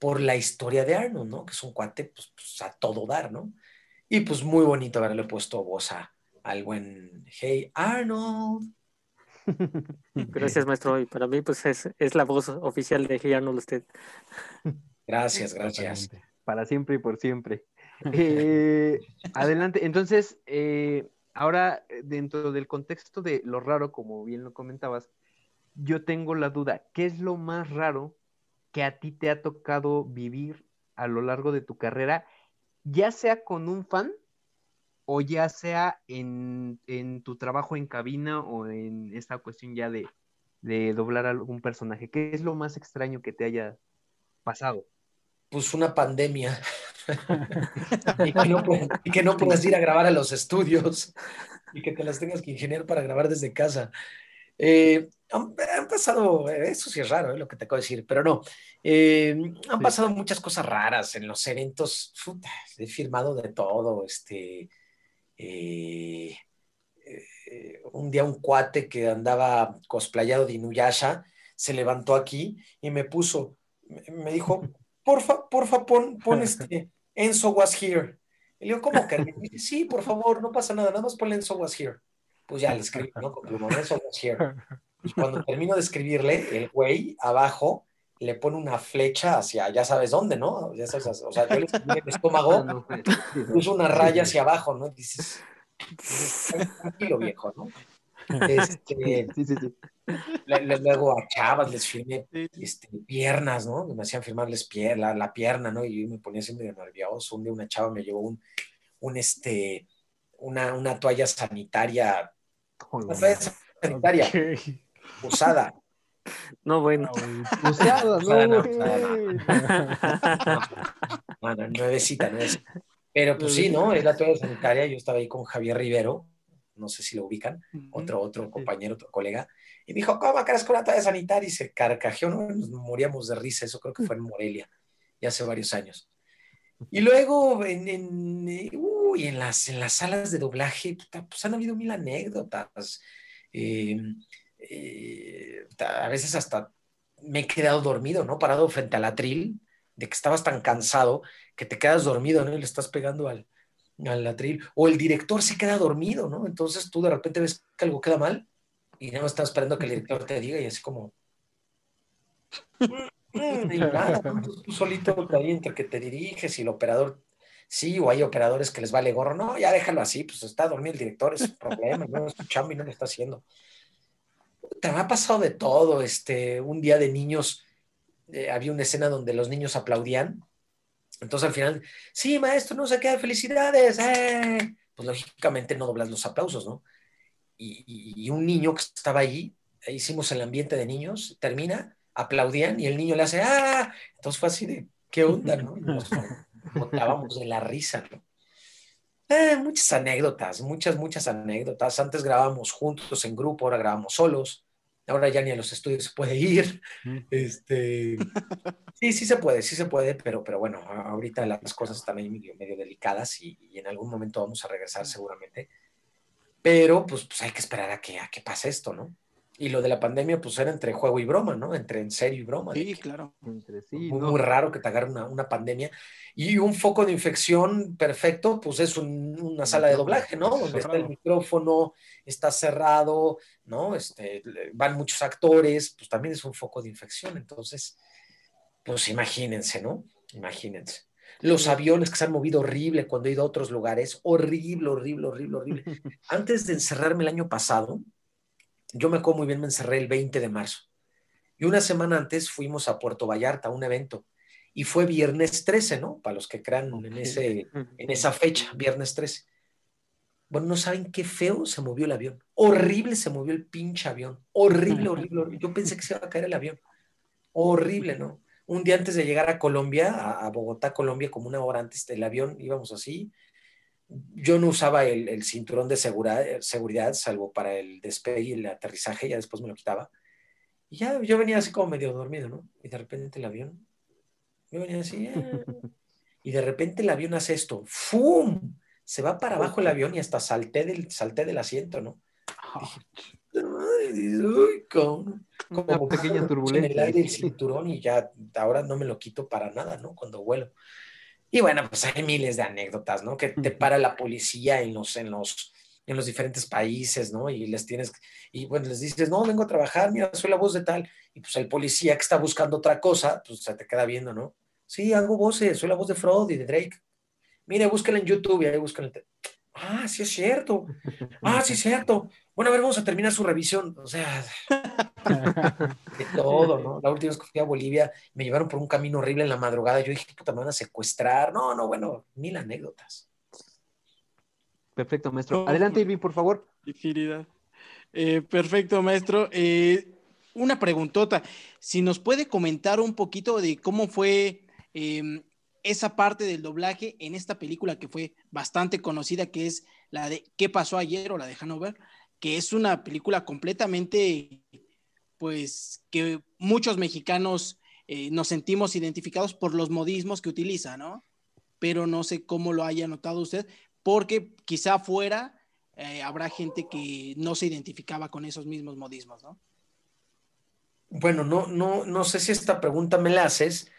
por la historia de Arnold, ¿no? Que es un cuate pues, pues, a todo dar, ¿no? Y pues muy bonito haberle puesto voz a, al buen Hey Arnold. <laughs> Gracias, maestro. Y para mí, pues es, la voz oficial de Hey Arnold usted. Gracias, gracias. Para siempre y por siempre. <laughs> Eh, adelante. Entonces, eh, ahora, dentro del contexto de lo raro, como bien lo comentabas, yo tengo la duda, ¿qué es lo más raro que a ti te ha tocado vivir a lo largo de tu carrera, ya sea con un fan o ya sea en, tu trabajo en cabina o en esta cuestión ya de, doblar algún personaje? ¿Qué es lo más extraño que te haya pasado? Pues una pandemia. <laughs> y, que no, puedas ir a grabar a los estudios y que te las tengas que ingeniar para grabar desde casa. Eh, han, pasado, eso sí es raro eh, lo que te acabo de decir, pero no. Eh, han pasado muchas cosas raras en los eventos. he firmado de todo, este eh, eh, un día un cuate que andaba cosplayado de Inuyasha se levantó aquí y me puso, me dijo, <laughs> porfa, porfa, pon, pon <laughs> este, Enzo was here. Y le digo, ¿cómo que? sí, por favor, no pasa nada, nada más pon Enzo was here. Pues ya le escribí, ¿no? Con Enzo was here. Y cuando termino de escribirle, el güey abajo le pone una flecha hacia ya sabes dónde, ¿no? Ya sabes, o sea, yo le en el estómago, <laughs> puso una raya hacia abajo, ¿no? dices, <laughs> tranquilo viejo, ¿no? <laughs> Este, sí, sí, sí. luego a chavas les firmé este, piernas, ¿no? Me hacían firmarles la, la, pierna, ¿no? Y yo me ponía así medio nervioso. Un día una chava me llevó un, un este, una, una toalla sanitaria, una toalla sanitaria usada no, bueno. Usada, no, Bueno, nuevecita, nuevecita. Pero pues sí, ¿no? Es la toalla sanitaria. Yo estaba ahí con Javier Rivero, no sé si lo ubican, otro, otro compañero, otro colega, y me dijo, ¿cómo crees con una toalla sanitaria? Y se carcajeó, ¿no? Nos moríamos de risa, eso creo que fue en Morelia, ya hace varios años. Y luego en, en, uy, en, las, en las salas de doblaje, pues han habido mil anécdotas. Eh, eh, a veces hasta me he quedado dormido, ¿no? Parado frente al atril, de que estabas tan cansado que te quedas dormido, ¿no? Y le estás pegando al, al atril. O el director se queda dormido, ¿no? Entonces tú de repente ves que algo queda mal y no estás esperando que el director te diga y así como... <laughs> Mm, y nada, tú solito ahí entre que te diriges y el operador, sí, o hay operadores que les vale gorro, no, ya déjalo así, pues está dormido el director, es un problema, no escuchamos y no lo está haciendo. Te me ha pasado de todo, este, un día de niños, eh, había una escena donde los niños aplaudían, entonces al final, sí, maestro, no sé qué, felicidades, eh". pues lógicamente no doblas los aplausos, ¿no? Y, y un niño que estaba ahí, hicimos el ambiente de niños, termina, aplaudían y el niño le hace, ¡ah! Entonces fue así de, ¿qué onda, no? Botábamos de la risa, ¿no? Eh, muchas anécdotas, muchas, muchas anécdotas. Antes grabábamos juntos en grupo, ahora grabamos solos. Ahora ya ni a los estudios se puede ir. Este, sí, sí se puede, sí se puede, pero, pero bueno, ahorita las cosas están ahí medio, medio delicadas y, y, en algún momento vamos a regresar seguramente. Pero pues, pues hay que esperar a que, a que pase esto, ¿no? Y lo de la pandemia, pues era entre juego y broma, ¿no? Entre en serio y broma. Sí, claro. muy, muy, raro que te agarre una, una, pandemia. Y un foco de infección perfecto, pues es un, una sala de doblaje, ¿no? Donde está el micrófono, está cerrado, ¿no? Este, van muchos actores, pues también es un foco de infección. Entonces, pues imagínense, ¿no? Imagínense. Los aviones que se han movido horrible cuando he ido a otros lugares, horrible, horrible, horrible, horrible. <laughs> Antes de encerrarme el año pasado, yo me acuerdo muy bien, me encerré el 20 de marzo. Y una semana antes fuimos a Puerto Vallarta a un evento. Y fue viernes 13, ¿no? Para los que crean en, ese, en esa fecha, viernes 13. Bueno, no saben qué feo se movió el avión. Horrible se movió el pinche avión. Horrible, horrible, horrible. Yo pensé que se iba a caer el avión. Horrible, ¿no? Un día antes de llegar a Colombia, a, a Bogotá, Colombia, como una hora antes del avión, íbamos así, yo no usaba el, el cinturón de seguridad, seguridad, salvo para el despegue y el aterrizaje, ya después me lo quitaba. Y ya yo venía así como medio dormido, ¿no? Y de repente el avión, yo venía así, ah". y de repente el avión hace esto, ¡fum! Se va para abajo el avión y hasta salté del, salté del asiento, ¿no? Uy, como, Una pequeña turbulencia. En el aire el cinturón y ya ahora no me lo quito para nada, ¿no? Cuando vuelo. Y bueno, pues hay miles de anécdotas, ¿no? Que te para la policía en los, en los, en los diferentes países, ¿no? Y les tienes, y bueno, les dices, no, vengo a trabajar, mira, soy la voz de tal. Y pues el policía que está buscando otra cosa, pues se te queda viendo, ¿no? Sí, hago voces, soy la voz de Fraud y de Drake. Mire, búsquenla en YouTube y ahí buscan el... Ah, sí es cierto. <laughs> Ah, sí es cierto. Bueno, a ver, vamos a terminar su revisión. O sea, de todo, ¿no? La última vez que fui a Bolivia me llevaron por un camino horrible en la madrugada. Yo dije, puta, me van a secuestrar. No, no, bueno, mil anécdotas. Perfecto, maestro. Adelante, Irving, por favor. Eh, perfecto, maestro. Eh, una preguntota. Si nos puede comentar un poquito de cómo fue eh, esa parte del doblaje en esta película que fue bastante conocida, que es la de ¿Qué pasó ayer? o la de Hanover, que es una película completamente pues que muchos mexicanos eh, nos sentimos identificados por los modismos que utiliza, ¿no? Pero no sé cómo lo haya notado usted, porque quizá fuera eh, habrá gente que no se identificaba con esos mismos modismos, ¿no? Bueno, no, no, no sé si esta pregunta me la haces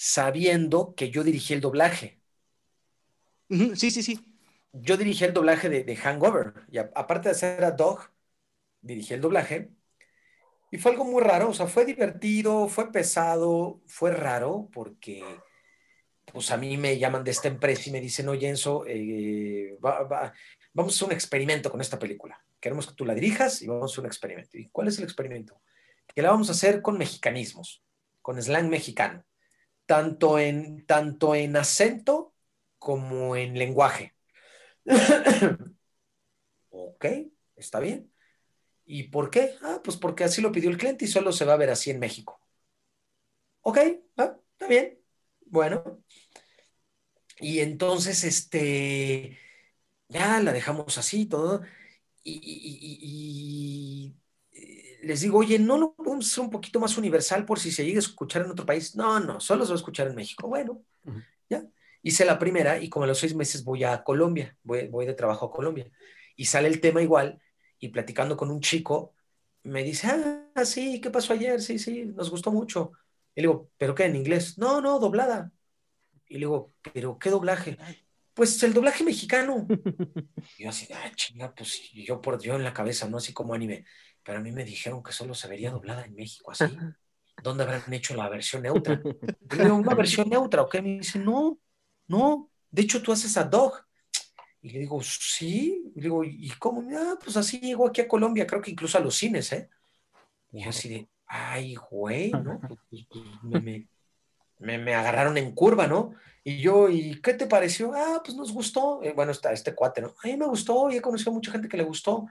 sabiendo que yo dirigí el doblaje. Sí, sí, sí. Yo dirigí el doblaje de, de Hangover, y a, aparte de hacer a Dog, dirigí el doblaje, y fue algo muy raro, o sea, fue divertido, fue pesado, fue raro, porque pues a mí me llaman de esta empresa y me dicen, oye, Enzo, eh, va, va, vamos a hacer un experimento con esta película. Queremos que tú la dirijas y vamos a hacer un experimento. ¿Y cuál es el experimento? Que la vamos a hacer con mexicanismos, con slang mexicano, tanto en, tanto en acento como en lenguaje. <coughs> ok, está bien. ¿Y por qué? Ah, pues porque así lo pidió el cliente y solo se va a ver así en México. Ok, ah, está bien. Bueno. Y entonces, este, ya la dejamos así todo. Y, y, y, les digo, oye, ¿no lo podemos hacer un poquito más universal por si se llega a escuchar en otro país? No, no, solo se va a escuchar en México. Bueno, uh -huh. ya. Hice la primera y como a los seis meses voy a Colombia, voy, voy de trabajo a Colombia. Y sale el tema igual y platicando con un chico, me dice, ah, sí, ¿qué pasó ayer? Sí, sí, nos gustó mucho. Y le digo, ¿pero qué? ¿En inglés? No, no, doblada. Y le digo, ¿pero qué doblaje? Pues el doblaje mexicano. <laughs> Y yo así, ah, chinga, pues yo por yo en la cabeza, ¿no? Así como anime. Pero a mí me dijeron que solo se vería doblada en México, así. ¿dónde habrán hecho la versión neutra? <laughs> ¿una versión neutra? ¿O qué? Me dice, no, no, de hecho tú haces a Dog. Y le digo, sí. Y le digo, ¿y cómo? Ah, pues así llegó aquí a Colombia, creo que incluso a los cines, ¿eh? Y yo así de, ay, güey, ¿no? Pues, pues, pues, me, me, me, me agarraron en curva, ¿no? Y yo, ¿y qué te pareció? Ah, pues nos gustó. Eh, bueno, está este cuate, ¿no? A mí me gustó y he conocido a mucha gente que le gustó.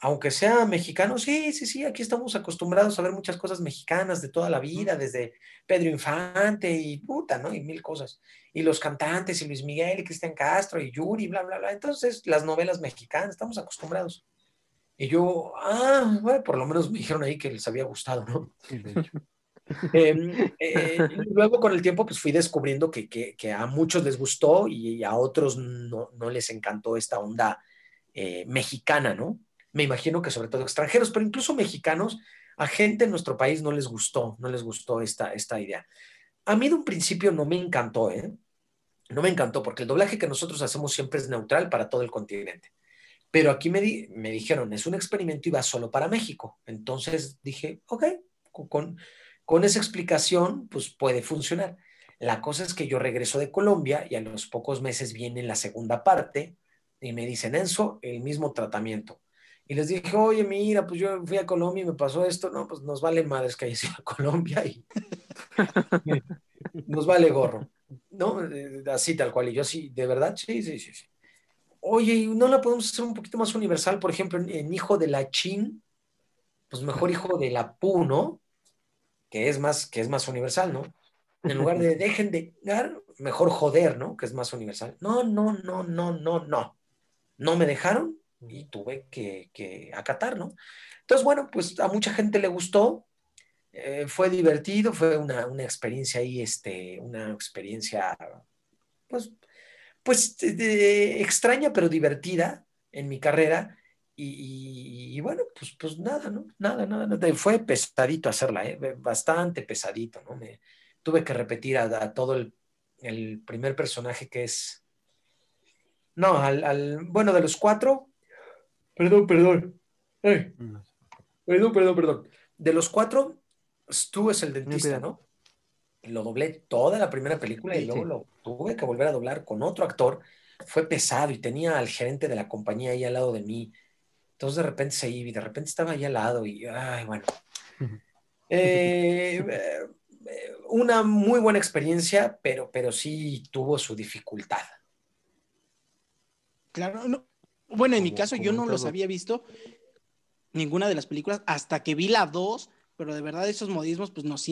Aunque sea mexicano, sí, sí, sí, aquí estamos acostumbrados a ver muchas cosas mexicanas de toda la vida, desde Pedro Infante y puta, ¿no? Y mil cosas. Y los cantantes, y Luis Miguel, y Cristian Castro, y Yuri, bla, bla, bla. Entonces, las novelas mexicanas, estamos acostumbrados. Y yo, ah, bueno, por lo menos me dijeron ahí que les había gustado, ¿no? De hecho. <laughs> Eh, eh, y luego con el tiempo pues fui descubriendo que, que, que a muchos les gustó y a otros no, no les encantó esta onda eh, mexicana, ¿no? Me imagino que sobre todo extranjeros, pero incluso mexicanos, a gente en nuestro país no les gustó, no les gustó esta, esta idea. A mí de un principio no me encantó, ¿eh? No me encantó porque el doblaje que nosotros hacemos siempre es neutral para todo el continente. Pero aquí me, di, me dijeron, es un experimento y va solo para México. Entonces dije, ok, con, con esa explicación, pues puede funcionar. La cosa es que yo regreso de Colombia y a los pocos meses viene la segunda parte y me dicen, Enzo, el mismo tratamiento. Y les dije, oye, mira, pues yo fui a Colombia y me pasó esto. No, pues nos vale madres que hayas ido a Colombia y <laughs> nos vale gorro. ¿No? Así tal cual. Y yo así, ¿de verdad? Sí, sí, sí. sí. Oye, ¿no la podemos hacer un poquito más universal? Por ejemplo, en, en hijo de la chin, pues mejor hijo de la pu, ¿no? que es más, que es más universal, ¿no? En lugar de dejen de dar, mejor joder, ¿no? Que es más universal. No, no, no, no, no, no. No me dejaron y tuve que, que acatar, ¿no? Entonces, bueno, pues a mucha gente le gustó, eh, fue divertido, fue una, experiencia ahí, este, una experiencia, pues, pues de, extraña pero divertida en mi carrera y, y, bueno, pues, pues nada, ¿no? Nada, nada, nada. Fue pesadito hacerla, ¿eh? bastante pesadito, ¿no? Me tuve que repetir a, todo el, primer personaje que es... No, al, bueno, de los cuatro, perdón, perdón. Ay. Perdón, perdón, perdón. De los cuatro, Stu es el dentista, ¿no? Lo doblé toda la primera película y luego lo tuve que volver a doblar con otro actor. Fue pesado y tenía al gerente de la compañía ahí al lado de mí entonces de repente se iba y de repente estaba ahí al lado y, ay, bueno. <laughs> Eh, eh, una muy buena experiencia, pero, pero sí tuvo su dificultad. Claro, no. Bueno, en mi caso yo no los había visto ninguna de las películas hasta que vi la 2, pero de verdad esos modismos pues nos,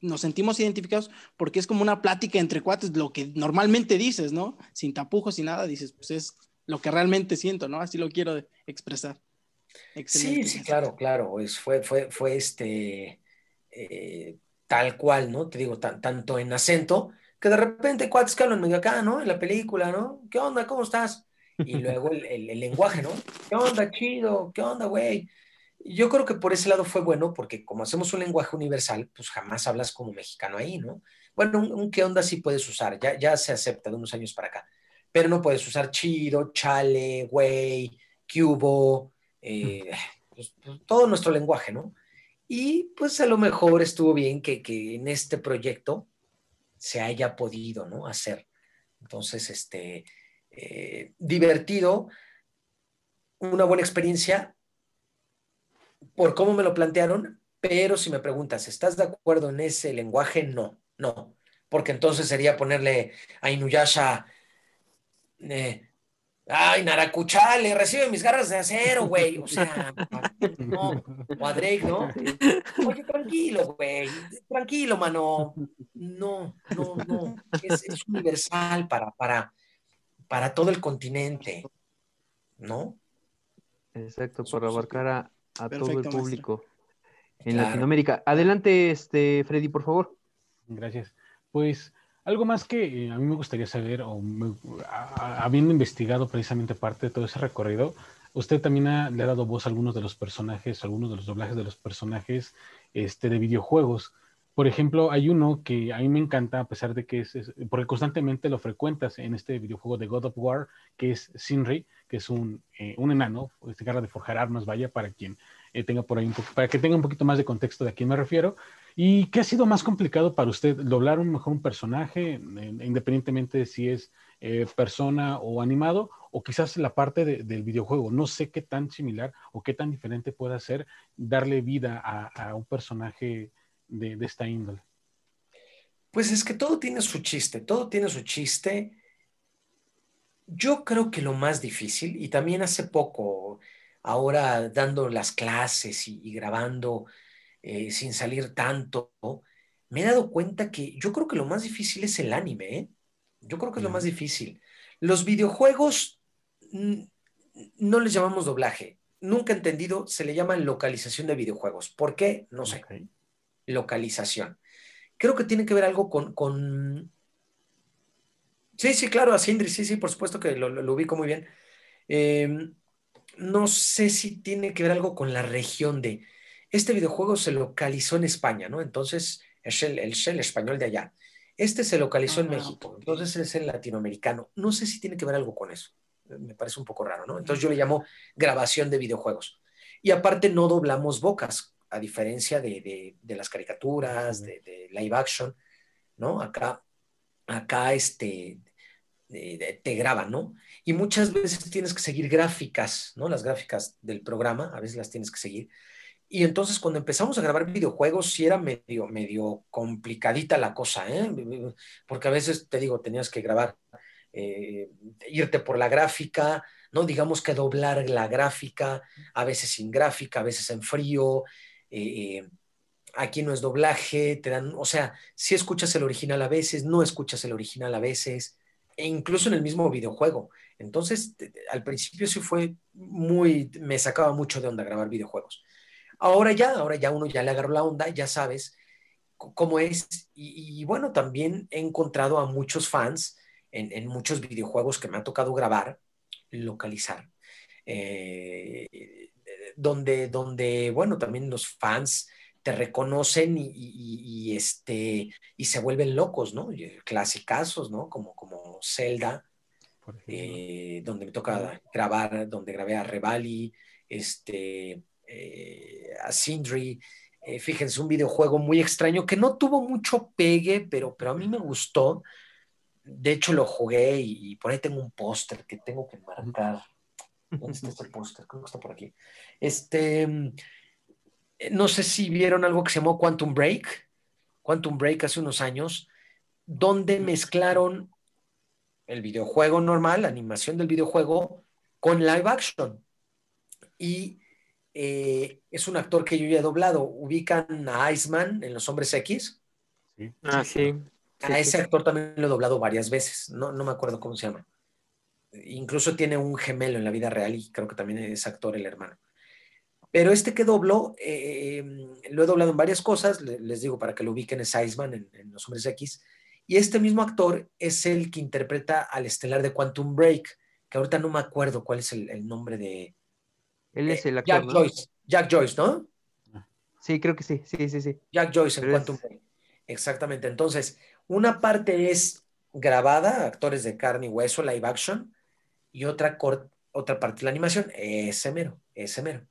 nos sentimos identificados porque es como una plática entre cuates, lo que normalmente dices, ¿no? Sin tapujos, sin nada, dices, pues es lo que realmente siento, ¿no? Así lo quiero expresar. Excelente. Sí, sí, claro, claro. Es, fue, fue, fue este eh, tal cual, ¿no? Te digo, tan, tanto en acento, que de repente cuates que hablan medio acá, ¿no? En la película, ¿no? ¿Qué onda? ¿Cómo estás? Y luego el, el, el lenguaje, ¿no? ¿Qué onda, chido? ¿Qué onda, güey? Yo creo que por ese lado fue bueno, porque como hacemos un lenguaje universal, pues jamás hablas como mexicano ahí, ¿no? Bueno, un, un qué onda sí puedes usar, ya, ya se acepta de unos años para acá, pero no puedes usar chido, chale, güey, cubo, eh, pues, pues, todo nuestro lenguaje, ¿no? Y pues a lo mejor estuvo bien que, que, en este proyecto se haya podido, ¿no? Hacer. Entonces, este, eh, divertido, una buena experiencia por cómo me lo plantearon, pero si me preguntas, ¿estás de acuerdo en ese lenguaje? No, no, porque entonces sería ponerle a Inuyasha eh, Ay, Naracuchale, recibe mis garras de acero, güey. O sea, no. O a Drake, ¿no? Oye, tranquilo, güey. Tranquilo, mano. No, no, no. Es, es universal para, para, para todo el continente, ¿no? Exacto, para abarcar a, a todo el público maestro. en claro. Latinoamérica. Adelante, este, Freddy, por favor. Gracias. Pues algo más que eh, a mí me gustaría saber, o me, a, habiendo investigado precisamente parte de todo ese recorrido, usted también ha, le ha dado voz a algunos de los personajes, algunos de los doblajes de los personajes este, de videojuegos. Por ejemplo, hay uno que a mí me encanta, a pesar de que es, es, porque constantemente lo frecuentas en este videojuego de God of War, que es Sinri, que es un, eh, un enano, se encarga de forjar armas, vaya, para quien eh, tenga por ahí un para que tenga un poquito más de contexto de a quién me refiero. ¿Y qué ha sido más complicado para usted? ¿Doblar un mejor un personaje, independientemente de si es eh, persona o animado, o quizás la parte del videojuego? No sé qué tan similar o qué tan diferente puede ser darle vida a, un personaje de, de esta índole. Pues es que todo tiene su chiste, todo tiene su chiste. Yo creo que lo más difícil, y también hace poco, ahora dando las clases y, grabando eh, sin salir tanto, me he dado cuenta que yo creo que lo más difícil es el anime. ¿eh? Yo creo que es lo más difícil. Los videojuegos no les llamamos doblaje. Nunca he entendido, se le llama localización de videojuegos. ¿Por qué? No sé. Localización creo que tiene que ver algo con, Sí, sí, claro, a Sindri, sí, sí, por supuesto que lo, ubico muy bien. Em, no sé si tiene que ver algo con la región de... Este videojuego se localizó en España, ¿no? Entonces es el, el, español de allá. Este se localizó en México, entonces es el latinoamericano. No sé si tiene que ver algo con eso. Me parece un poco raro, ¿no? Entonces yo le llamo grabación de videojuegos. Y aparte no doblamos bocas a diferencia de, las caricaturas, de, live action, ¿no? Acá, acá este, te graban, ¿no? Y muchas veces tienes que seguir gráficas, ¿no? Las gráficas del programa, a veces las tienes que seguir. Y entonces cuando empezamos a grabar videojuegos sí era medio, medio complicadita la cosa, ¿eh? Porque a veces, te digo, tenías que grabar, eh, irte por la gráfica, ¿no? Digamos que doblar la gráfica, a veces sin gráfica, a veces en frío, eh, aquí no es doblaje, te dan, o sea, si escuchas el original a veces, no escuchas el original a veces, e incluso en el mismo videojuego. Entonces, al principio sí fue muy, me sacaba mucho de onda grabar videojuegos. Ahora ya, ahora ya uno ya le agarró la onda, ya sabes cómo es. Y, bueno, también he encontrado a muchos fans en, muchos videojuegos que me ha tocado grabar, localizar. Eh, donde, donde, bueno, también los fans te reconocen y, este, y se vuelven locos, ¿no? Clasicazos, ¿no? Como, como Zelda, eh, donde me toca grabar, donde grabé a Revali, este, eh, a Sindri. Eh, fíjense, un videojuego muy extraño que no tuvo mucho pegue, pero, pero a mí me gustó. De hecho, lo jugué y, y por ahí tengo un póster que tengo que marcar. ¿Dónde <laughs> está este póster? Creo que está por aquí. Este, no sé si vieron algo que se llamó Quantum Break. Quantum Break hace unos años, donde mezclaron el videojuego normal, la animación del videojuego, con live action. Y eh, es un actor que yo ya he doblado. Ubican a Iceman en Los Hombres X. Sí. Ah, sí. A ese actor también lo he doblado varias veces. No, no me acuerdo cómo se llama incluso tiene un gemelo en la vida real y creo que también es actor el hermano. Pero este que dobló, eh, lo he doblado en varias cosas, les digo para que lo ubiquen, es Iceman en, Los Hombres X. Y este mismo actor es el que interpreta al estelar de Quantum Break, que ahorita no me acuerdo cuál es el, nombre de... Él es el actor, Jack Joyce. Jack Joyce, ¿no? Sí, creo que sí, sí, sí, sí. Jack Joyce en Quantum Break. Exactamente. Entonces, una parte es grabada, actores de carne y hueso, live action, y otra, otra parte de la animación, ese mero, ese mero.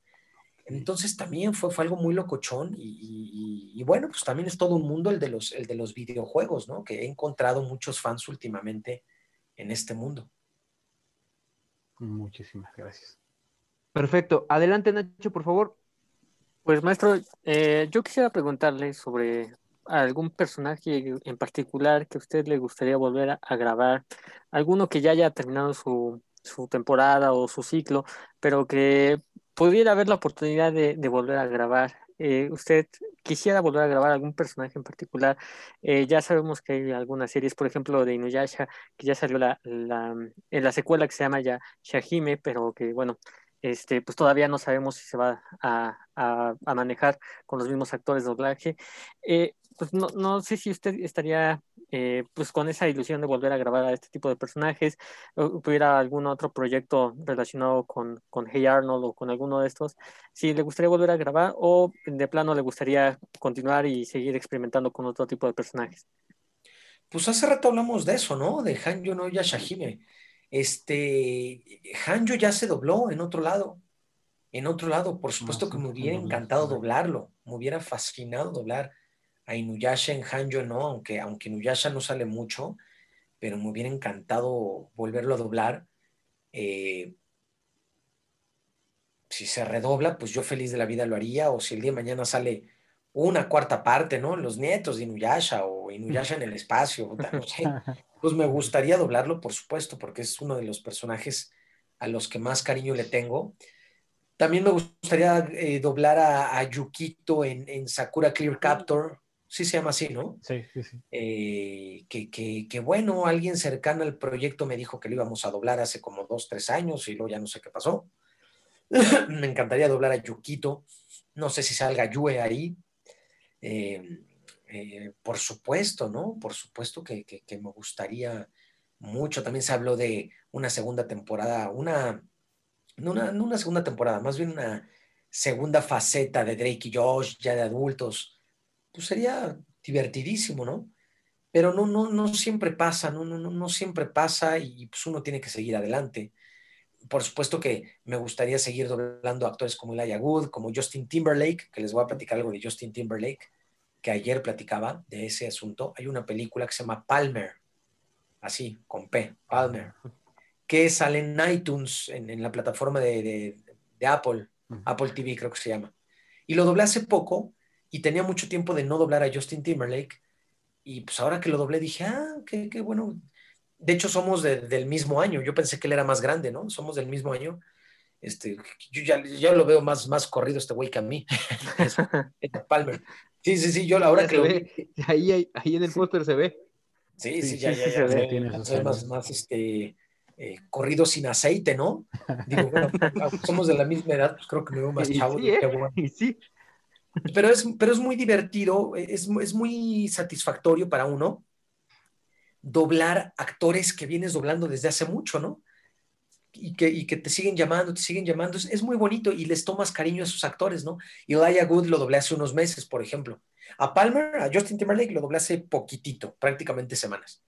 Entonces también fue, fue algo muy locochón y, bueno, pues también es todo un mundo el de, los, el de los videojuegos, ¿no? Que he encontrado muchos fans últimamente en este mundo. Muchísimas gracias. Perfecto. Adelante, Nacho, por favor. Pues maestro, eh, yo quisiera preguntarle sobre algún personaje en particular que a usted le gustaría volver a grabar, alguno que ya haya terminado su, su temporada o su ciclo, pero que pudiera haber la oportunidad de, volver a grabar. Eh, ¿Usted quisiera volver a grabar algún personaje en particular? Eh, ya sabemos que hay algunas series, por ejemplo, de Inuyasha, que ya salió la, la, en la secuela que se llama ya Shahime, pero que, bueno, este, pues todavía no sabemos si se va a, a, manejar con los mismos actores de doblaje. Eh, pues no, no, sé si usted estaría eh, pues con esa ilusión de volver a grabar a este tipo de personajes, o tuviera algún otro proyecto relacionado con, con Hey Arnold o con alguno de estos, si le gustaría volver a grabar o de plano le gustaría continuar y seguir experimentando con otro tipo de personajes. Pues hace rato hablamos de eso, ¿no? De Hanjo no Yashahime. Este, Hanjo ya se dobló en otro lado. En otro lado, por supuesto que me hubiera encantado doblarlo, me hubiera fascinado doblar a Inuyasha en Hanjo no, aunque, aunque Inuyasha no sale mucho, pero me hubiera encantado volverlo a doblar. Eh, si se redobla, pues yo feliz de la vida lo haría, o si el día de mañana sale una cuarta parte, ¿no? Los nietos de Inuyasha o Inuyasha en el espacio, no sé, <laughs> pues me gustaría doblarlo, por supuesto, porque es uno de los personajes a los que más cariño le tengo. También me gustaría eh, doblar a, Yukito en, Sakura Clear Captor, sí se llama así, ¿no? Sí, sí, sí. Eh, que, que, bueno, alguien cercano al proyecto me dijo que lo íbamos a doblar hace como dos, tres años y luego ya no sé qué pasó. <clears throat> me encantaría doblar a Yukito. No sé si salga Yue ahí. Eh, eh, por supuesto, ¿no? Por supuesto que, me gustaría mucho. También se habló de una segunda temporada, una no, una, una segunda temporada, más bien una segunda faceta de Drake y Josh, ya de adultos. Pues sería divertidísimo, ¿no? Pero no, no, no siempre pasa, no, no, no siempre pasa y pues uno tiene que seguir adelante por supuesto que me gustaría seguir doblando actores como Elijah Wood, como Justin Timberlake, que les voy a platicar algo de Justin Timberlake, que ayer platicaba de ese asunto. Hay una película que se llama Palmer, así, con P, Palmer, que sale en iTunes, en, la plataforma de, Apple, Apple TV creo que se llama. Y lo doblé hace poco y tenía mucho tiempo de no doblar a Justin Timberlake. Y pues ahora que lo doblé dije, ah, qué, qué bueno, de hecho, somos del mismo año. Yo pensé que él era más grande, ¿no? Somos del mismo año. Este, yo ya, lo veo más, más corrido este güey que a mí. <laughs> Palmer. Sí, sí, sí, yo ahora que lo ve. Ahí, ahí, en el póster se ve. Sí, sí, ya, ya, ya, se ve. más, más este, eh, corrido sin aceite, ¿no? <laughs> Digo, bueno, somos de la misma edad, pues creo que me veo más chavo. Sí, ¿eh? sí. Pero es, pero es muy divertido, es, es muy satisfactorio para uno doblar actores que vienes doblando desde hace mucho, ¿no? Y que, que te siguen llamando, te siguen llamando. Es, muy bonito y les tomas cariño a esos actores, ¿no? Elijah Good lo doblé hace unos meses, por ejemplo. A Palmer, a Justin Timberlake lo doblé hace poquitito, prácticamente semanas.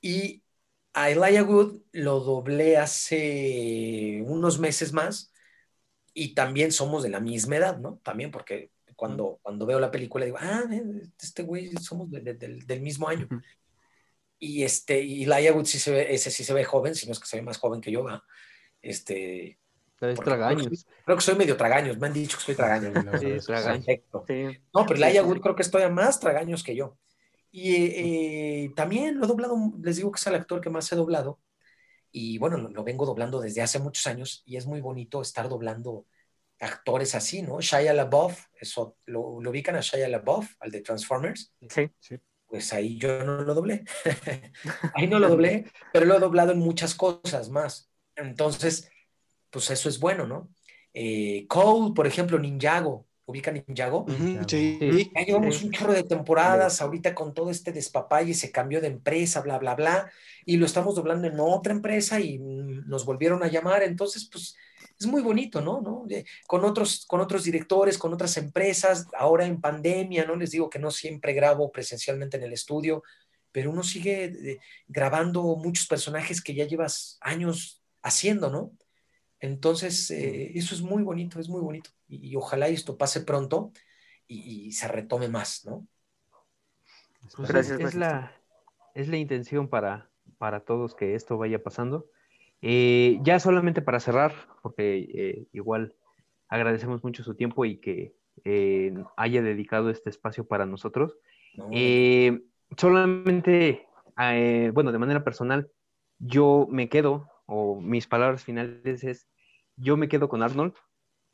Y a Elijah Good lo doblé hace unos meses más y también somos de la misma edad, ¿no? También porque cuando, cuando veo la película digo, ah, este güey somos del mismo año. Y este, y Laia Wood sí se ve, ese sí se ve joven, si no es que se ve más joven que yo, ¿va? Este. tragaños. Creo que, soy medio tragaños, me han dicho que soy tragaños. No, pero Laia Wood creo que estoy a más tragaños que yo. Y eh, también lo he doblado, les digo que es el actor que más he doblado. Y bueno, lo, vengo doblando desde hace muchos años y es muy bonito estar doblando actores así, ¿no? Shia LaBeouf, eso, ¿lo, lo ubican a Shia LaBeouf, al de Transformers? Sí, sí pues ahí yo no lo doblé. <laughs> ahí no lo doblé, pero lo he doblado en muchas cosas más. Entonces, pues eso es bueno, ¿no? Eh, Cole, por ejemplo, Ninjago. ¿Ubican Ninjago? sí. Ya llevamos un chorro de temporadas ahorita con todo este despapalle, se cambió de empresa, bla, bla, bla, y lo estamos doblando en otra empresa y nos volvieron a llamar. Entonces, pues es muy bonito, ¿no? ¿No? con, otros, con otros directores, con otras empresas, ahora en pandemia, ¿no? Les digo que no siempre grabo presencialmente en el estudio, pero uno sigue eh, grabando muchos personajes que ya llevas años haciendo, ¿no? Entonces, eh, eso es muy bonito, es muy bonito. Y, ojalá esto pase pronto y, se retome más, ¿no? Pues Gracias. Es, la, es la intención para, para todos que esto vaya pasando. Eh, ya solamente para cerrar, porque eh, igual agradecemos mucho su tiempo y que eh, haya dedicado este espacio para nosotros. solamente, bueno, de manera personal, yo me quedo, o mis palabras finales es, yo me quedo con Arnold,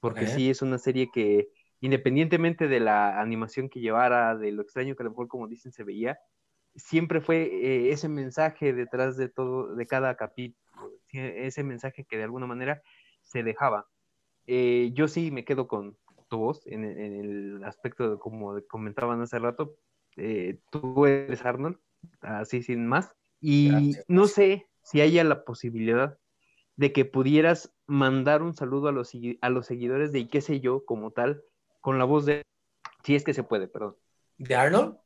porque sí es una serie que independientemente de la animación que llevara, de lo extraño que a lo mejor, como dicen, se veía, siempre fue ese mensaje detrás de todo, de cada capítulo ese mensaje que de alguna manera se dejaba. Eh, yo sí me quedo con tu voz en, el aspecto de como comentaban hace rato, eh, tú eres Arnold, así sin más, y no sé si haya la posibilidad de que pudieras mandar un saludo a los, a los seguidores de y qué sé yo como tal, con la voz de, si es que se puede, perdón. ¿De Arnold?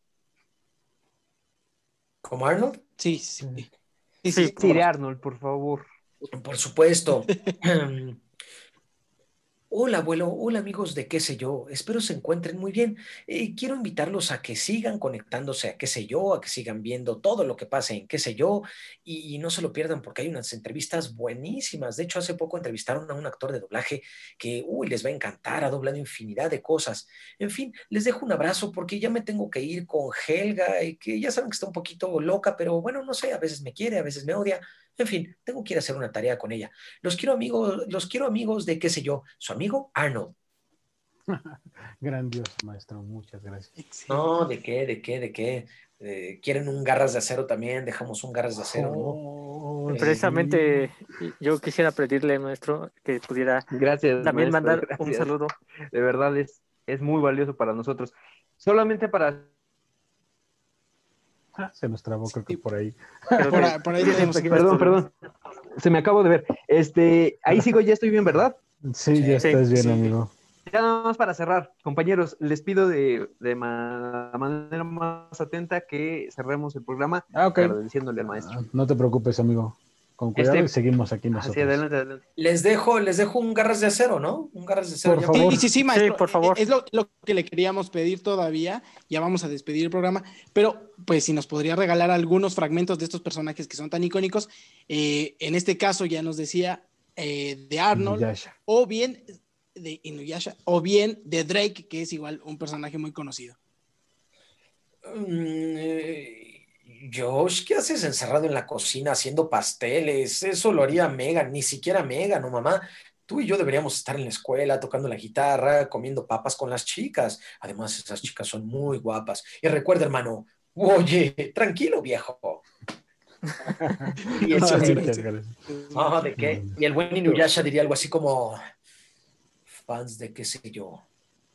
¿Como Arnold? Sí, sí. Sí, sí, de Arnold, por favor. Por supuesto. <laughs> Hola abuelo, hola amigos de qué sé yo, espero se encuentren muy bien. Eh, quiero invitarlos a que sigan conectándose a qué sé yo, a que sigan viendo todo lo que pase en qué sé yo y, y no se lo pierdan porque hay unas entrevistas buenísimas. De hecho, hace poco entrevistaron a un actor de doblaje que, uy, les va a encantar, ha doblado infinidad de cosas. En fin, les dejo un abrazo porque ya me tengo que ir con Helga y que ya saben que está un poquito loca, pero bueno, no sé, a veces me quiere, a veces me odia. En fin, tengo que ir a hacer una tarea con ella. Los quiero amigos, los quiero amigos de qué sé yo, su amigo Arnold. <laughs> Grandioso, maestro, muchas gracias. No, ¿de qué? ¿De qué? ¿De qué? Eh, ¿Quieren un garras de acero también? Dejamos un garras de acero, ¿no? Oh, Precisamente yo quisiera pedirle, maestro, que pudiera Gracias. también maestro, mandar un saludo. De verdad es, es muy valioso para nosotros. Solamente para <laughs> se nos trabó, creo que por ahí. Creo Por, que- ahí- por ahí Sí, tenemos- sí, Perdón, perdón. Se me acabo de ver. Este, ahí sigo, ya estoy bien, ¿verdad? Sí, ya Sí, estás bien, sí. amigo. Ya nada más para cerrar, compañeros, les pido de, de ma- manera más atenta que cerremos el programa Ah, ok. agradeciéndole al maestro. Ah, No te preocupes, amigo. Con cuidado Este- y seguimos aquí nosotros. Así, adelante, adelante. Les dejo, les dejo un garras de acero, ¿no? Un garras de acero. Por favor. Sí, sí, sí, maestro. Sí, por favor. Es lo, lo que le queríamos pedir todavía. Ya vamos a despedir el programa. Pero, pues, si nos podría regalar algunos fragmentos de estos personajes que son tan icónicos. Eh, en este caso, ya nos decía eh, de Arnold, Yasha. o bien de Inuyasha, o bien de Drake, que es igual un personaje muy conocido. Mm, eh, Josh, ¿qué haces encerrado en la cocina haciendo pasteles? Eso lo haría Megan, ni siquiera Megan, ¿no, mamá? Tú y yo deberíamos estar en la escuela tocando la guitarra, comiendo papas con las chicas. Además, esas chicas son muy guapas. Y recuerda, hermano, oye, tranquilo, viejo. Y <laughs> eso-. Ah, ¿de qué? Y el buen Inuyasha diría algo así como, fans de qué sé yo,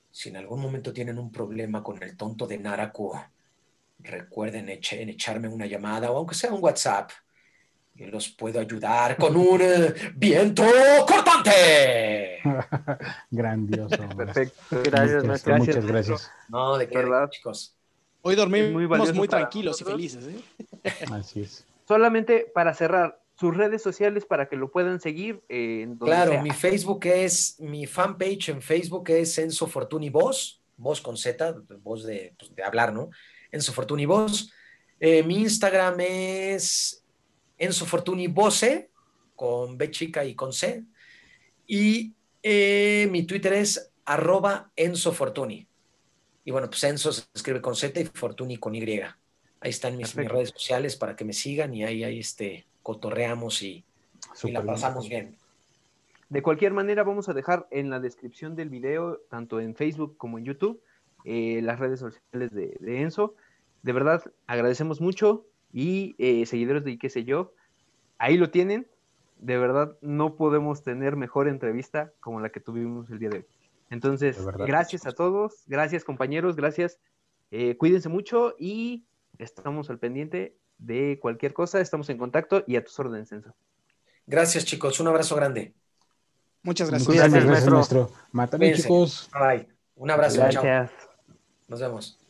si en algún momento tienen un problema con el tonto de Naraku, recuerden eche- en echarme una llamada o aunque sea un WhatsApp. Yo los puedo ayudar con un eh, viento cortante. <laughs> Grandioso. <laughs> Perfecto. Gracias, Muchas, maestro. muchas Gracias, gracias. No, de qué, ¿Verdad? chicos. Hoy dormimos muy tranquilos y felices. ¿eh? <laughs> Así es. Solamente para cerrar, sus redes sociales para que lo puedan seguir eh, en donde Claro, sea. mi Facebook es, mi fanpage en Facebook es Enzo Fortuni Voz, voz con Z, voz de, pues, de hablar, ¿no? Enzo Fortuni Voz. Eh, mi Instagram es Enzo Fortuni Voce, con B chica y con C. Y eh, mi Twitter es arroba Enzo Fortuni. Y bueno, pues Enzo se escribe con Z y Fortuni con Y. Ahí están mis, redes sociales para que me sigan y ahí, ahí este, cotorreamos y, la bien. pasamos bien. De cualquier manera, vamos a dejar en la descripción del video, tanto en Facebook como en YouTube, eh, las redes sociales de, de Enzo. De verdad, agradecemos mucho y eh, seguidores de y qué sé yo, ahí lo tienen. De verdad, no podemos tener mejor entrevista como la que tuvimos el día de hoy. Entonces, verdad. gracias a todos, gracias compañeros, gracias. Eh, cuídense mucho y estamos al pendiente de cualquier cosa, estamos en contacto y a tus órdenes, Enzo. Gracias, chicos. Un abrazo grande. Muchas gracias. Muchísimas Gracias, gracias, maestro. maestro. Mátale, Cuídense. chicos. Bye. Un abrazo. Chao. Gracias. Nos vemos.